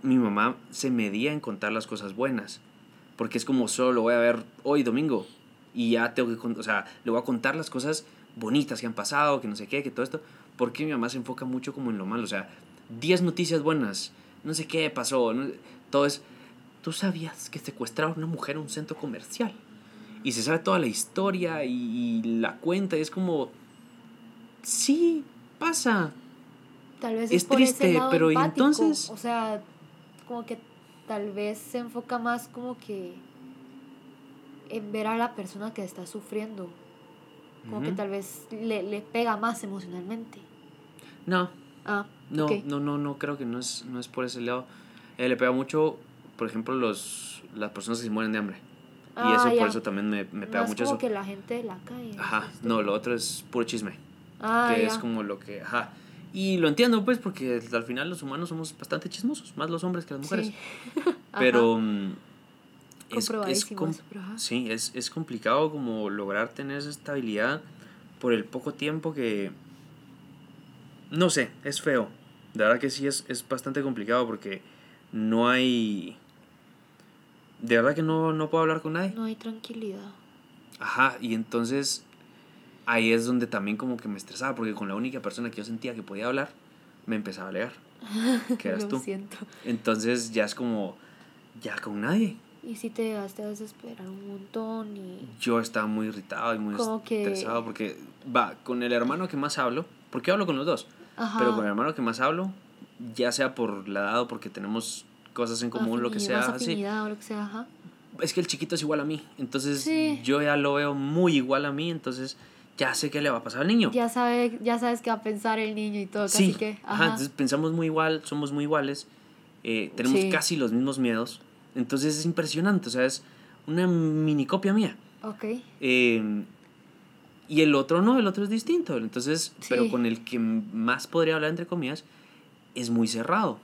mi mamá se medía en contar las cosas buenas, porque es como solo lo voy a ver hoy domingo y ya tengo que, o sea, le voy a contar las cosas bonitas que han pasado, que no sé qué, que todo esto, porque mi mamá se enfoca mucho como en lo malo, o sea, 10 noticias buenas, no sé qué pasó, no- todo es, tú sabías que secuestraron a una mujer en un centro comercial y se sabe toda la historia y, y la cuenta y es como, sí, pasa, Tal vez es es, por ese triste, lado pero ¿y empático, entonces? O sea, como que tal vez se enfoca más como que en ver a la persona que está sufriendo. Como que tal vez le, le pega más emocionalmente. no, Ah, no, no, no, no, creo que no es, no es por ese lado. Eh, le pega mucho, por ejemplo, los, las personas que se mueren de hambre. y Ah, eso ya. por eso también me, me pega Más mucho como eso. que la gente de la calle. Ajá, este, no, lo otro es puro chisme. Ah, que es como lo que, ajá. Y lo entiendo, pues, porque al final los humanos somos bastante chismosos, más los hombres que las mujeres. Sí. [LAUGHS] Pero mm, es, es, sí, es, es complicado como lograr tener esa estabilidad por el poco tiempo que... No sé, es feo. De verdad que sí es, es bastante complicado porque no hay... De verdad que no, no puedo hablar con nadie. No hay tranquilidad. Ajá, y entonces ahí es donde también como que me estresaba porque con la única persona que yo sentía que podía hablar, me empezaba a alegar. [LAUGHS] Que eras Lo tú. siento. Entonces ya es como, ya con nadie. Y si te llegaste a desesperar un montón y... Yo estaba muy irritado y muy Como que- estresado porque, va, con el hermano que más hablo, porque hablo con los dos, Ajá. pero con el hermano que más hablo, ya sea por la edad o porque tenemos cosas en común, lo que sea, así. afinidad o lo que sea, ajá. Es que el chiquito es igual a mí, entonces Sí. yo ya lo veo muy igual a mí, entonces ya sé qué le va a pasar al niño. Ya, sabe, ya sabes qué va a pensar el niño y todo, Sí, casi que... ajá, Ajá. entonces pensamos muy igual, somos muy iguales, eh, tenemos Sí. casi los mismos miedos, entonces es impresionante, o sea, es una mini copia mía. Ok. Eh, y el otro no, el otro es distinto, entonces, Sí. pero con el que más podría hablar, entre comillas, es muy cerrado.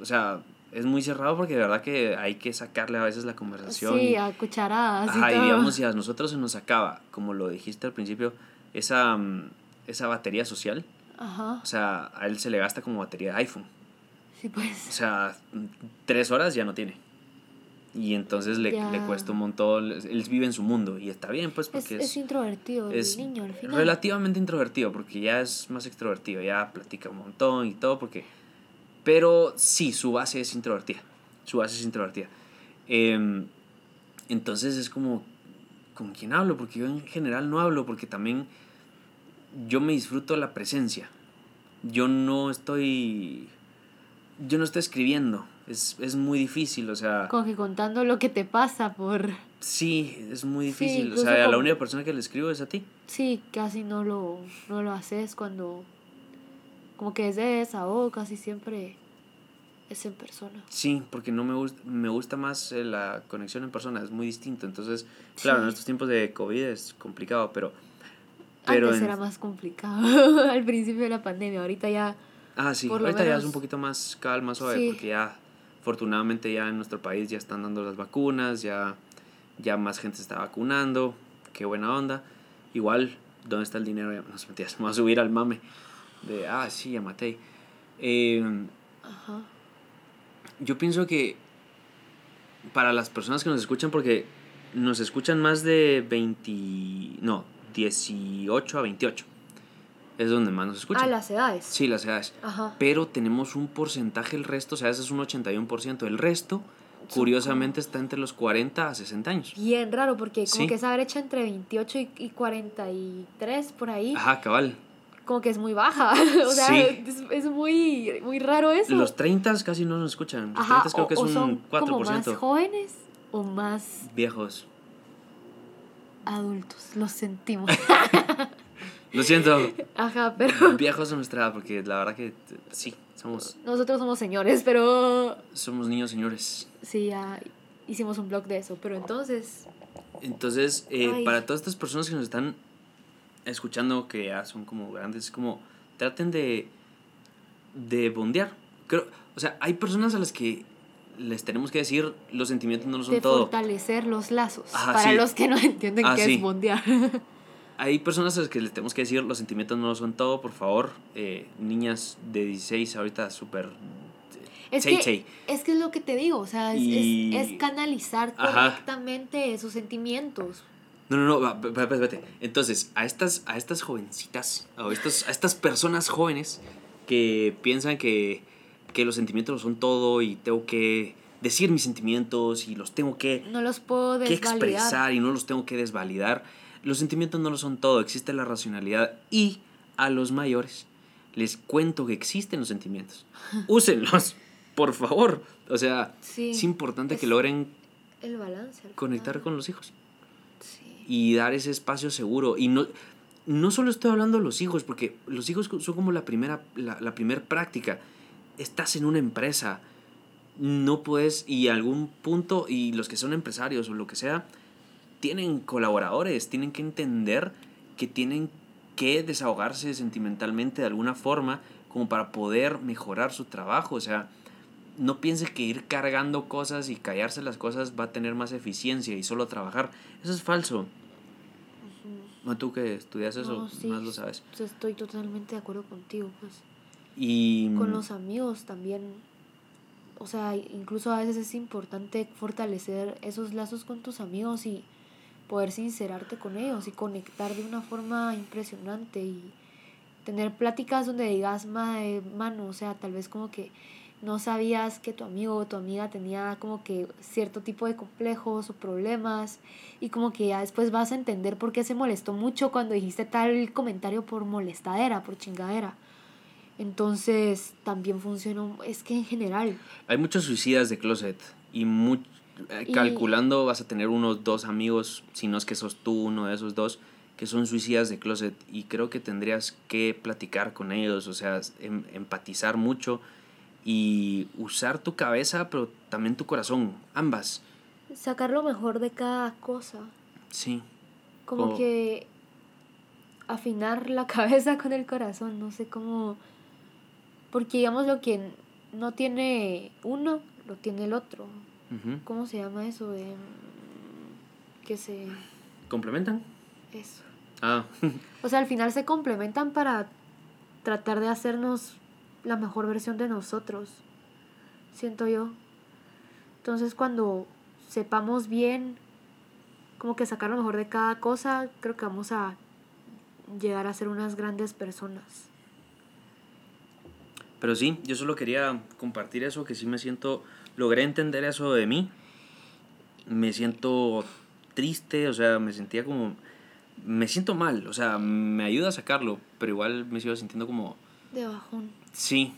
O sea, es muy cerrado porque de verdad que hay que sacarle a veces la conversación. Sí, y- a cucharadas y Ajá, y todo. digamos, si a nosotros se nos acaba, como lo dijiste al principio, esa, mm, esa batería social, Ajá. o sea, a él se le gasta como batería de iPhone. Sí, O pues. sea, mm, tres horas ya no tiene. Y entonces le, le cuesta un montón, él vive en su mundo y está bien, pues, Es, porque es introvertido el es niño al final. relativamente introvertido, porque ya es más extrovertido, ya platica un montón y todo, porque... Pero sí, su base es introvertida, su base es introvertida. Em, entonces es como, ¿con quién hablo? Porque yo en general no hablo, porque también yo me disfruto la presencia. Yo no estoy... Yo no estoy escribiendo, es, es muy difícil, o sea... Como que contando lo que te pasa por... Sí, es muy Sí, difícil. o sea, la única persona que le escribo es a ti. Sí, casi no lo, no lo haces cuando... Como que es de desahogo, casi siempre es en persona. Sí, porque no me gusta, me gusta más eh, la conexión en persona, es muy distinto. Entonces, claro, en Sí. estos tiempos de COVID es complicado, pero... pero Antes en- era más complicado [LAUGHS] al principio de la pandemia, ahorita ya... Ah, sí, ahorita ya es menos- un poquito más calma, suave, Sí. porque ya, afortunadamente ya en nuestro país ya están dando las vacunas, ya, ya más gente se está vacunando, qué buena onda. Igual, ¿dónde está el dinero? Ya, No se metías, [LAUGHS] me voy a subir al mame de, ah, sí, ya maté. Eh, Ajá. yo pienso que para las personas que nos escuchan, porque nos escuchan más de 20, no, 18 a 28, es donde más nos escuchan. Ah, las edades. Sí, las edades. Ajá. Pero tenemos un porcentaje, el resto, o sea, ese es un 81%. El resto, curiosamente, está entre los 40 a 60 años. Bien raro, porque como Sí. que esa brecha entre 28 y, y 43 por ahí, Ajá, cabal. Como que es muy baja. [LAUGHS] o sea, Sí. es, es muy, muy raro eso. Los 30 casi no nos escuchan. Los Ajá, 30 creo o, que es o un son como más 4%. jóvenes o más Viejos. adultos, los sentimos. [LAUGHS] Lo siento, Ajá, pero viejos de nuestra edad, porque la verdad que sí, somos, nosotros somos señores, pero somos niños señores. sí, ya hicimos un blog de eso. Pero entonces, Entonces, eh, para todas estas personas que nos están escuchando, que ya son como grandes, como traten de, de bondear. Creo, o sea, hay personas a las que les tenemos que decir los sentimientos no lo son de todo. fortalecer los lazos. Ajá, para sí. los que no entienden Ah, qué sí. es bondear. [LAUGHS] Hay personas a las que les tenemos que decir los sentimientos no lo son todo, por favor. Eh, niñas de 16 ahorita súper... Es Chay, que, chay. es que es lo que te digo, o sea, es, es- Y- es canalizar Ajá. correctamente esos sentimientos. No, no, no, espérate, espérate. Entonces, a estas, a estas jovencitas, o estos, a estas personas jóvenes que piensan que, que los sentimientos lo son todo y tengo que decir mis sentimientos y los tengo que, No los puedo que expresar y no los tengo que desvalidar. Los sentimientos no lo son todo, existe la racionalidad y a los mayores les cuento que existen los sentimientos. [LAUGHS] Úsenlos, por favor. O sea, Sí, es importante que es- logren el balance. al conectar con los hijos. Y dar ese espacio seguro. Y no, no solo estoy hablando de los hijos, porque los hijos son como la primera, la, la primera práctica. Estás en una empresa, no puedes, y algún punto, y los que son empresarios o lo que sea, tienen colaboradores, tienen que entender que tienen que desahogarse sentimentalmente de alguna forma como para poder mejorar su trabajo. O sea, no piense que ir cargando cosas y callarse las cosas va a tener más eficiencia y solo trabajar. Eso es falso. No, tú que estudias eso, No, sí, más lo sabes. pues Estoy totalmente de acuerdo contigo, pues. Y Con los amigos también. O sea, incluso a veces es importante fortalecer esos lazos con tus amigos y poder sincerarte con ellos y conectar de una forma impresionante y tener pláticas donde digas, "Mae, mano, o sea, tal vez como que no sabías que tu amigo o tu amiga tenía como que cierto tipo de complejos o problemas y como que ya después vas a entender por qué se molestó mucho cuando dijiste tal comentario por molestadera, por chingadera. Entonces también funciona, es que en general, hay muchos suicidas de closet y, mu- eh, Y- calculando vas a tener unos dos amigos, si no es que sos tú uno de esos dos, que son suicidas de closet y creo que tendrías que platicar con ellos, o sea, em- empatizar mucho y usar tu cabeza, pero también tu corazón, ambas. sacar lo mejor de cada cosa, Sí. como Como- que afinar la [LAUGHS] cabeza con el corazón, no sé cómo, porque digamos lo que no tiene uno, lo tiene el otro. ¿Cómo se llama eso? Em, que se... ¿Complementan? Eso. Ah, [LAUGHS] O sea, al final se complementan para tratar de hacernos la mejor versión de nosotros, siento yo. Entonces cuando sepamos bien como que sacar lo mejor de cada cosa, creo que vamos a llegar a ser unas grandes personas. pero sí, yo solo quería compartir eso, que sí me siento, logré entender eso de mí. Me siento triste, o sea, me sentía como, me siento mal, o sea, me ayuda a sacarlo, pero igual me sigo sintiendo como, De bajón. Sí,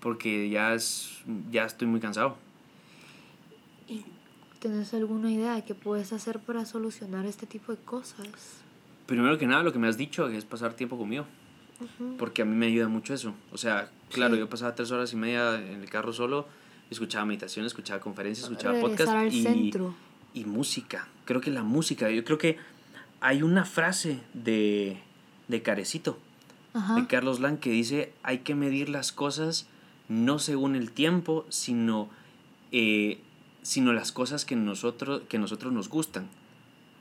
porque ya, es, ya estoy muy cansado. ¿Y tenés alguna idea de qué puedes hacer para solucionar este tipo de cosas? Primero que nada, lo que me has dicho es pasar tiempo conmigo. Porque a mí me ayuda mucho eso. O sea, claro, Sí. yo pasaba tres horas y media en el carro solo, escuchaba meditación, escuchaba conferencias, escuchaba Regresar podcast al y, y música. Creo que la música, yo creo que hay una frase de, de Carecito, Ajá. de Carlos Lang, que dice, hay que medir las cosas no según el tiempo, sino, eh, sino las cosas que nosotros, que nosotros nos gustan,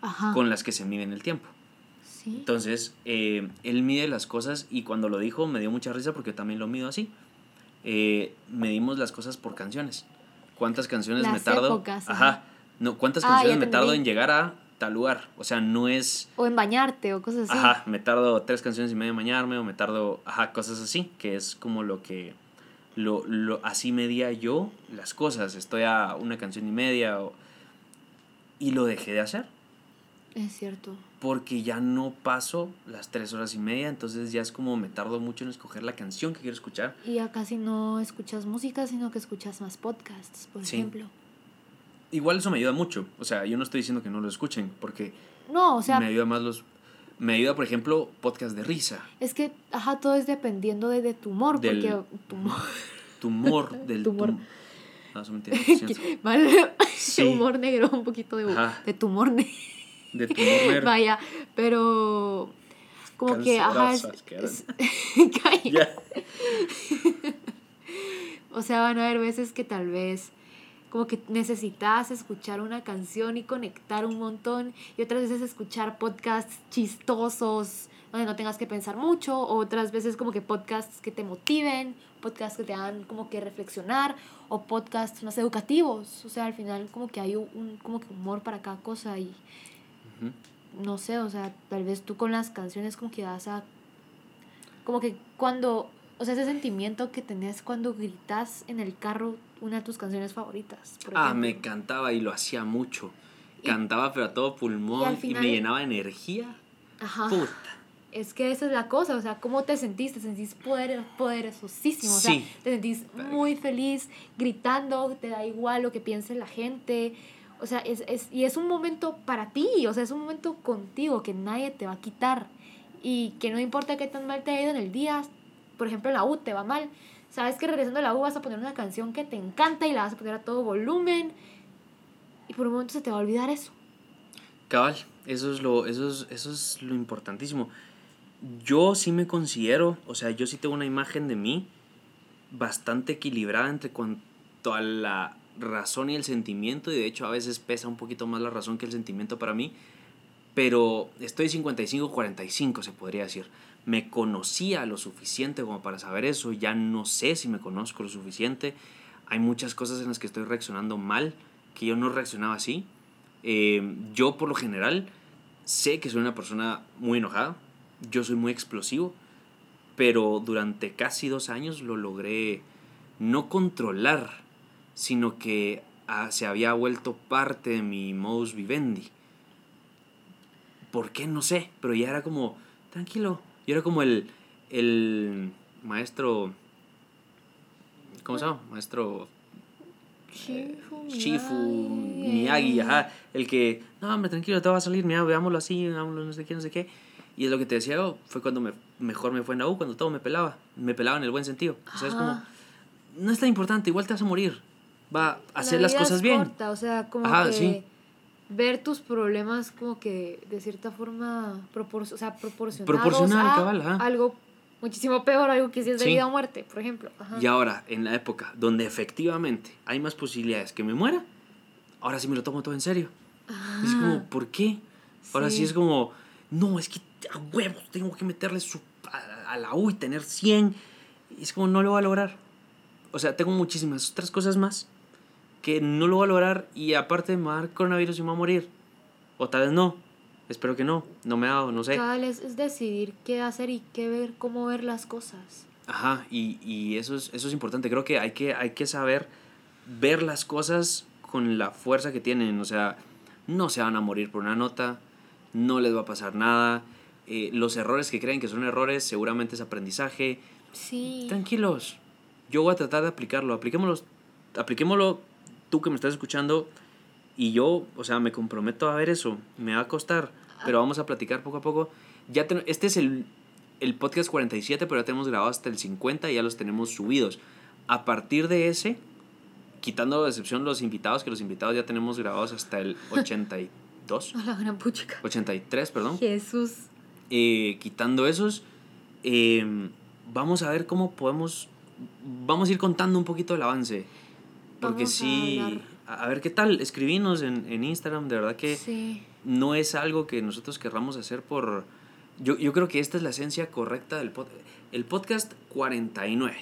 Ajá. con las que se miden el tiempo. Sí. Entonces, eh, él mide las cosas y cuando lo dijo me dio mucha risa porque también lo mido así. Eh, medimos las cosas por canciones. ¿Cuántas canciones me tardo? épocas, Ajá. ajá. No, ¿cuántas Ah, canciones me tardo en llegar a tal lugar? O sea, no es, O en bañarte o cosas así. ajá, me tardo tres canciones y media en bañarme o me tardo, ajá, cosas así, que es como lo que, lo, lo, así medía yo las cosas. Estoy a una canción y media o- y lo dejé de hacer Es cierto. porque ya no paso las tres horas y media, entonces ya es como me tardo mucho en escoger la canción que quiero escuchar. Y ya casi no escuchas música, sino que escuchas más podcasts, por Sí. ejemplo. Igual eso me ayuda mucho, o sea, yo no estoy diciendo que no lo escuchen, porque No, o sea, me ayuda más los... Me ayuda, por ejemplo, podcast de risa, es que, ajá, todo es dependiendo de, de tu humor, Del- porque tu humor, [LAUGHS] tu humor, del... [LAUGHS] Tu humor. tum- No, eso mentira, lo siento. ¿vale? Sí. [LAUGHS] humor negro, un poquito de, Ajá. de tu humor negro. De tu humor negro. Vaya, pero como que, ajá, es- es-. O sea, van a haber veces que tal vez como que necesitas escuchar una canción y conectar un montón y otras veces escuchar podcasts chistosos donde no tengas que pensar mucho, o otras veces como que podcasts que te motiven, podcasts que te hagan como que reflexionar o podcasts más educativos. O sea, al final como que hay un como que humor para cada cosa y no sé, o sea, tal vez tú con las canciones como que vas a... Como que cuando... O sea, ese sentimiento que tenés cuando gritas en el carro una de tus canciones favoritas. por Ah, me cantaba y lo hacía mucho. Y- Cantaba pero a todo pulmón y me llenaba de energía. Ajá. Puta. Es que esa es la cosa, o sea, ¿cómo te sentís? Te sentís poder, poderosísimo, o sea, Sí. te sentís muy feliz, gritando, te da igual lo que piense la gente, o sea, es, es, y es un momento para ti, o sea, es un momento contigo que nadie te va a quitar y que no importa qué tan mal te haya ido en el día, por ejemplo, la U te va mal, sabes que regresando a la U vas a poner una canción que te encanta y la vas a poner a todo volumen y por un momento se te va a olvidar eso. Cabal, eso es lo, eso es, eso es lo importantísimo. yo sí me considero, o sea, yo sí tengo una imagen de mí bastante equilibrada entre cuanto a la razón y el sentimiento, y de hecho a veces pesa un poquito más la razón que el sentimiento para mí, pero estoy 55-45 se podría decir. Me conocía lo suficiente como para saber eso, ya no sé si me conozco lo suficiente. Hay muchas cosas en las que estoy reaccionando mal, que yo no reaccionaba así. Eh, yo por lo general sé que soy una persona muy enojada, yo soy muy explosivo, pero durante casi dos años lo logré no controlar, sino que ah, se había vuelto parte de mi modus vivendi. ¿Por qué? No sé, pero ya era como, tranquilo, yo era como el, el maestro, ¿cómo se llama? Maestro Shifu, Shifu, Miyagi. Miyagi, ajá, el que, no, hombre, tranquilo, te va a salir, mira, veámoslo así, veámoslo no sé qué, no sé qué. Y es lo que te decía yo, fue cuando me, mejor me fue en la U, cuando todo me pelaba, me pelaba en el buen sentido. O sea, es como, no es tan importante, igual te vas a morir, va a hacer La las vida cosas bien. corta, o sea, como Ajá, que sí. Ver tus problemas como que de cierta forma propor o sea, proporcionados Proporcional, a cabal, ajá. algo muchísimo peor, algo que sí es de Sí. vida o muerte, por ejemplo. Ajá. Y ahora, en la época donde efectivamente hay más posibilidades que me muera, ahora sí me lo tomo todo en serio. Y Es como, ¿por qué? Ahora sí. Sí. es como, no, es que a huevos tengo que meterle su, a, a la U y tener 100. Y es como, no lo voy a lograr. O sea, tengo muchísimas otras cosas más que no lo voy a lograr y aparte me va a dar coronavirus y me va a morir. O tal vez no. Espero que no. No me ha dado, no sé. Cada vez es decidir qué hacer y qué ver, cómo ver las cosas. Ajá, y, y eso, es, eso es importante. Creo que hay, que hay que saber ver las cosas con la fuerza que tienen. O sea, no se van a morir por una nota, no les va a pasar nada. eh, los errores que creen que son errores seguramente es aprendizaje. Sí. Tranquilos, yo voy a tratar de aplicarlo. Apliquémoslo, apliquémoslo tú que me estás escuchando y yo, o sea, me comprometo a ver eso. Me va a costar, pero vamos a platicar poco a poco. Ya este es el, el podcast 47, pero ya tenemos grabado hasta el 50 y ya los tenemos subidos. A partir de ese, quitando de excepción los invitados, que los invitados ya tenemos grabados hasta el [LAUGHS] 82, A la gran puchica. 83, perdón Jesús. eh, quitando esos, eh, vamos a ver cómo podemos, vamos a ir contando un poquito el avance. Porque Vamos sí, a, a ver qué tal, escribinos en, en Instagram, de verdad que Sí. no es algo que nosotros querramos hacer por... Yo, yo creo que esta es la esencia correcta del podcast. El podcast 49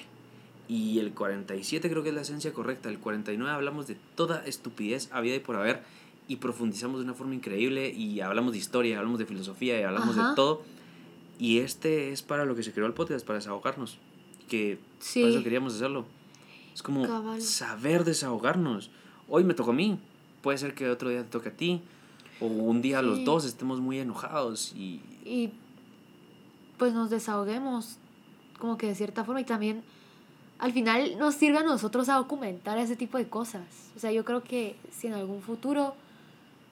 y el 47 creo que es la esencia correcta. El 49 hablamos de toda estupidez habida y por haber y profundizamos de una forma increíble y hablamos de historia, hablamos de filosofía y hablamos Ajá. de todo. Y este es para lo que se creó el podcast, para desahogarnos. Que Sí. por eso queríamos hacerlo. Es como Cabal. saber desahogarnos. Hoy me tocó a mí, puede ser que otro día te toque a ti. O un día los Sí. dos estemos muy enojados y... y pues nos desahoguemos como que de cierta forma y también al final nos sirve a nosotros a documentar ese tipo de cosas. O sea, yo creo que si en algún futuro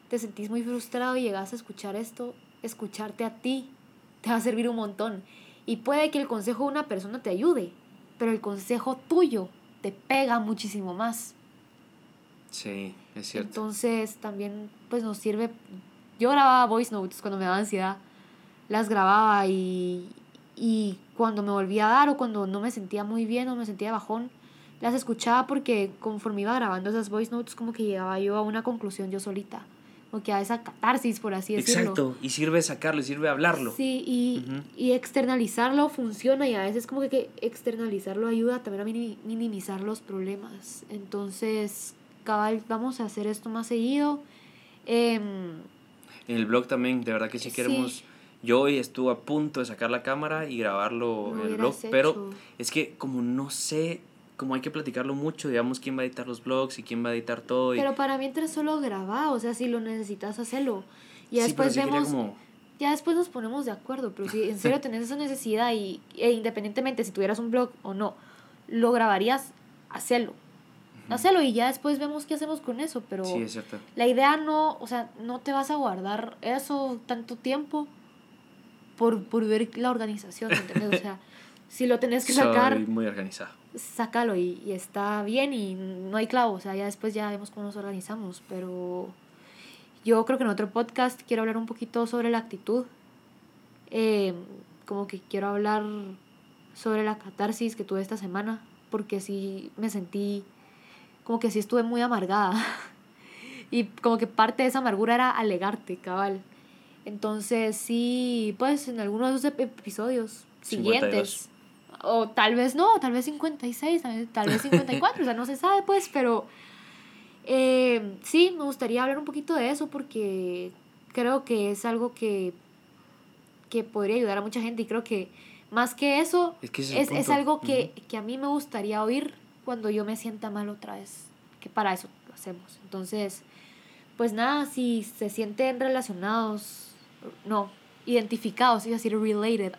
te sentís muy frustrado y llegas a escuchar esto, escucharte a ti te va a servir un montón. Y puede que el consejo de una persona te ayude, pero el consejo tuyo te pega muchísimo más. Sí, es cierto. Entonces también pues nos sirve. Yo grababa voice notes cuando me daba ansiedad. Las grababa y, y cuando me volvía a dar o cuando no me sentía muy bien o me sentía bajón, las escuchaba porque conforme iba grabando esas voice notes como que llegaba yo a una conclusión yo solita. O que a esa catarsis, por así decirlo. Exacto, y sirve sacarlo, y sirve hablarlo. Sí, y, y externalizarlo funciona y a veces como que, externalizarlo ayuda también a mini- minimizar los problemas. Entonces, cabal, vamos a hacer esto más seguido. Em, En el blog también, de verdad que sí Sí. queremos... Yo hoy estuve a punto de sacar la cámara y grabarlo Lo en el blog, pero es que como no sé, como hay que platicarlo mucho, digamos, quién va a editar los blogs y quién va a editar todo. Y... pero para mientras solo graba, o sea, si lo necesitas, hacerlo. Y ya sí, después sí vemos, como... ya después nos ponemos de acuerdo, pero si en serio [LAUGHS] tenés esa necesidad y e independientemente si tuvieras un blog o no, lo grabarías, hacelo. Hacelo y ya después vemos qué hacemos con eso, pero... Sí, es cierto. La idea no, o sea, no te vas a guardar eso tanto tiempo por, por ver la organización, ¿entendés? O sea, [LAUGHS] si lo tenés que sacar, muy organizado. sácalo y, y está bien y no hay clavo, o sea, ya después ya vemos cómo nos organizamos, pero yo creo que en otro podcast quiero hablar un poquito sobre la actitud. Eh, como que quiero hablar sobre la catarsis que tuve esta semana, porque sí me sentí como que sí estuve muy amargada. [LAUGHS] y como que parte de esa amargura era alegarte, cabal. Entonces sí, pues en algunos de esos episodios siguientes, o tal vez no, tal vez 56, tal vez 54, o sea, no se sabe pues, pero eh, sí, me gustaría hablar un poquito de eso porque creo que es algo que, que podría ayudar a mucha gente y creo que más que eso, es, es, algo que, que a mí me gustaría oír cuando yo me sienta mal otra vez, que para eso lo hacemos. Entonces, pues nada, si se sienten relacionados, no, identificados, iba a decir related.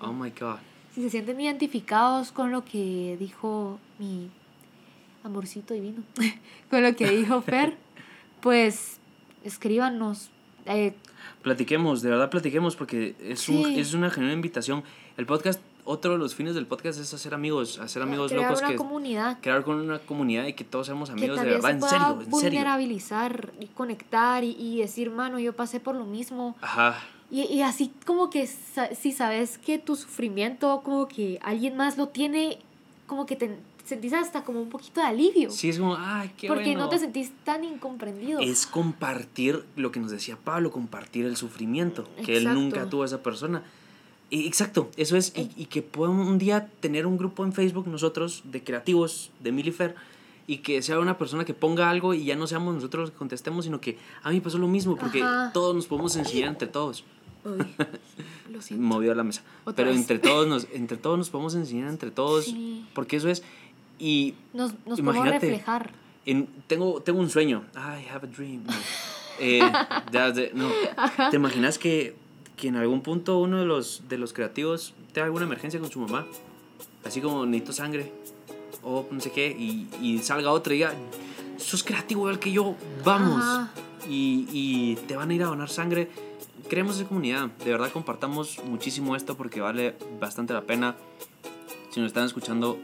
Oh my God. Si se sienten identificados con lo que dijo mi amorcito divino, [LAUGHS] con lo que dijo [LAUGHS] Fer, pues escríbanos. Eh, platiquemos, de verdad platiquemos, porque es, un, es una genuina invitación. El podcast otro de los fines del podcast es hacer amigos, hacer amigos crear locos. Una comunidad. Crear con una comunidad y que todos seamos amigos de verdad, en serio, en vulnerabilizar y conectar y, y, decir, mano, yo pasé por lo mismo. Ajá. Y, y así como que si sabes que tu sufrimiento, como que alguien más lo tiene, como que te sentís hasta como un poquito de alivio. Sí, es como, ay, qué Porque no te sentís tan incomprendido. Es compartir lo que nos decía Pablo, compartir el sufrimiento, que él nunca tuvo a esa persona. Exacto, eso es, y, y que podamos un día tener un grupo en Facebook nosotros de creativos de Milifer y que sea una persona que ponga algo y ya no seamos nosotros los que contestemos, sino que a mí pasó lo mismo, porque todos nos podemos enseñar entre todos. [LAUGHS] lo Movió la mesa. Pero entre todos, nos, entre todos nos podemos enseñar entre todos, porque eso es, y nos, nos podemos reflejar. En, tengo, tengo un sueño, I have a dream. Eh, [LAUGHS] no. ¿Te imaginas que que en algún punto uno de los, de los creativos tenga alguna emergencia con su mamá, así como necesito sangre, o no sé qué, y, y salga otra y diga, sos creativo igual que yo, vamos, y, y, te van a ir a donar sangre. Creemos esa comunidad, de verdad compartamos muchísimo esto porque vale bastante la pena. Si nos están escuchando,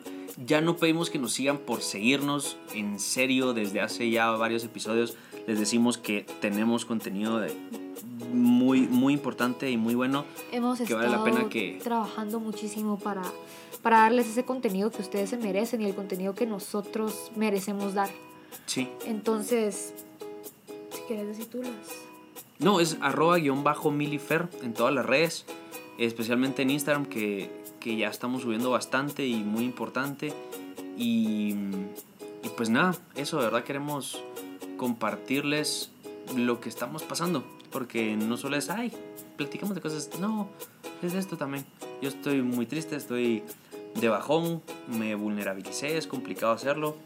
ya no pedimos que nos sigan por seguirnos en serio desde hace ya varios episodios. Les decimos que tenemos contenido de muy, muy importante y muy bueno. Hemos que estado vale la pena que... trabajando muchísimo para, para darles ese contenido que ustedes se merecen y el contenido que nosotros merecemos dar. Sí. Entonces, si quieres decir tú las... No, es arroba guion bajo milifer en todas las redes, especialmente en Instagram que, que ya estamos subiendo bastante y muy importante. Y, y pues nada, eso de verdad queremos compartirles lo que estamos pasando porque no solo es, ay, platicamos de cosas, no, es esto también. Yo estoy muy triste, estoy de bajón, me vulnerabilicé, es complicado hacerlo.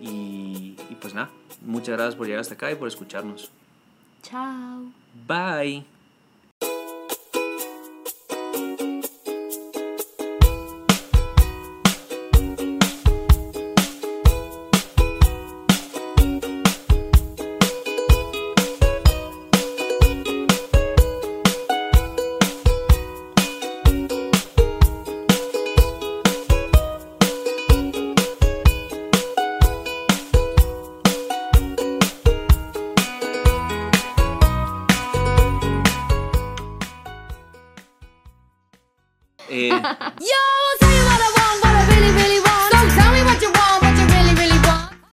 Y, y pues nada, muchas gracias por llegar hasta acá y por escucharnos. Chao. Bye.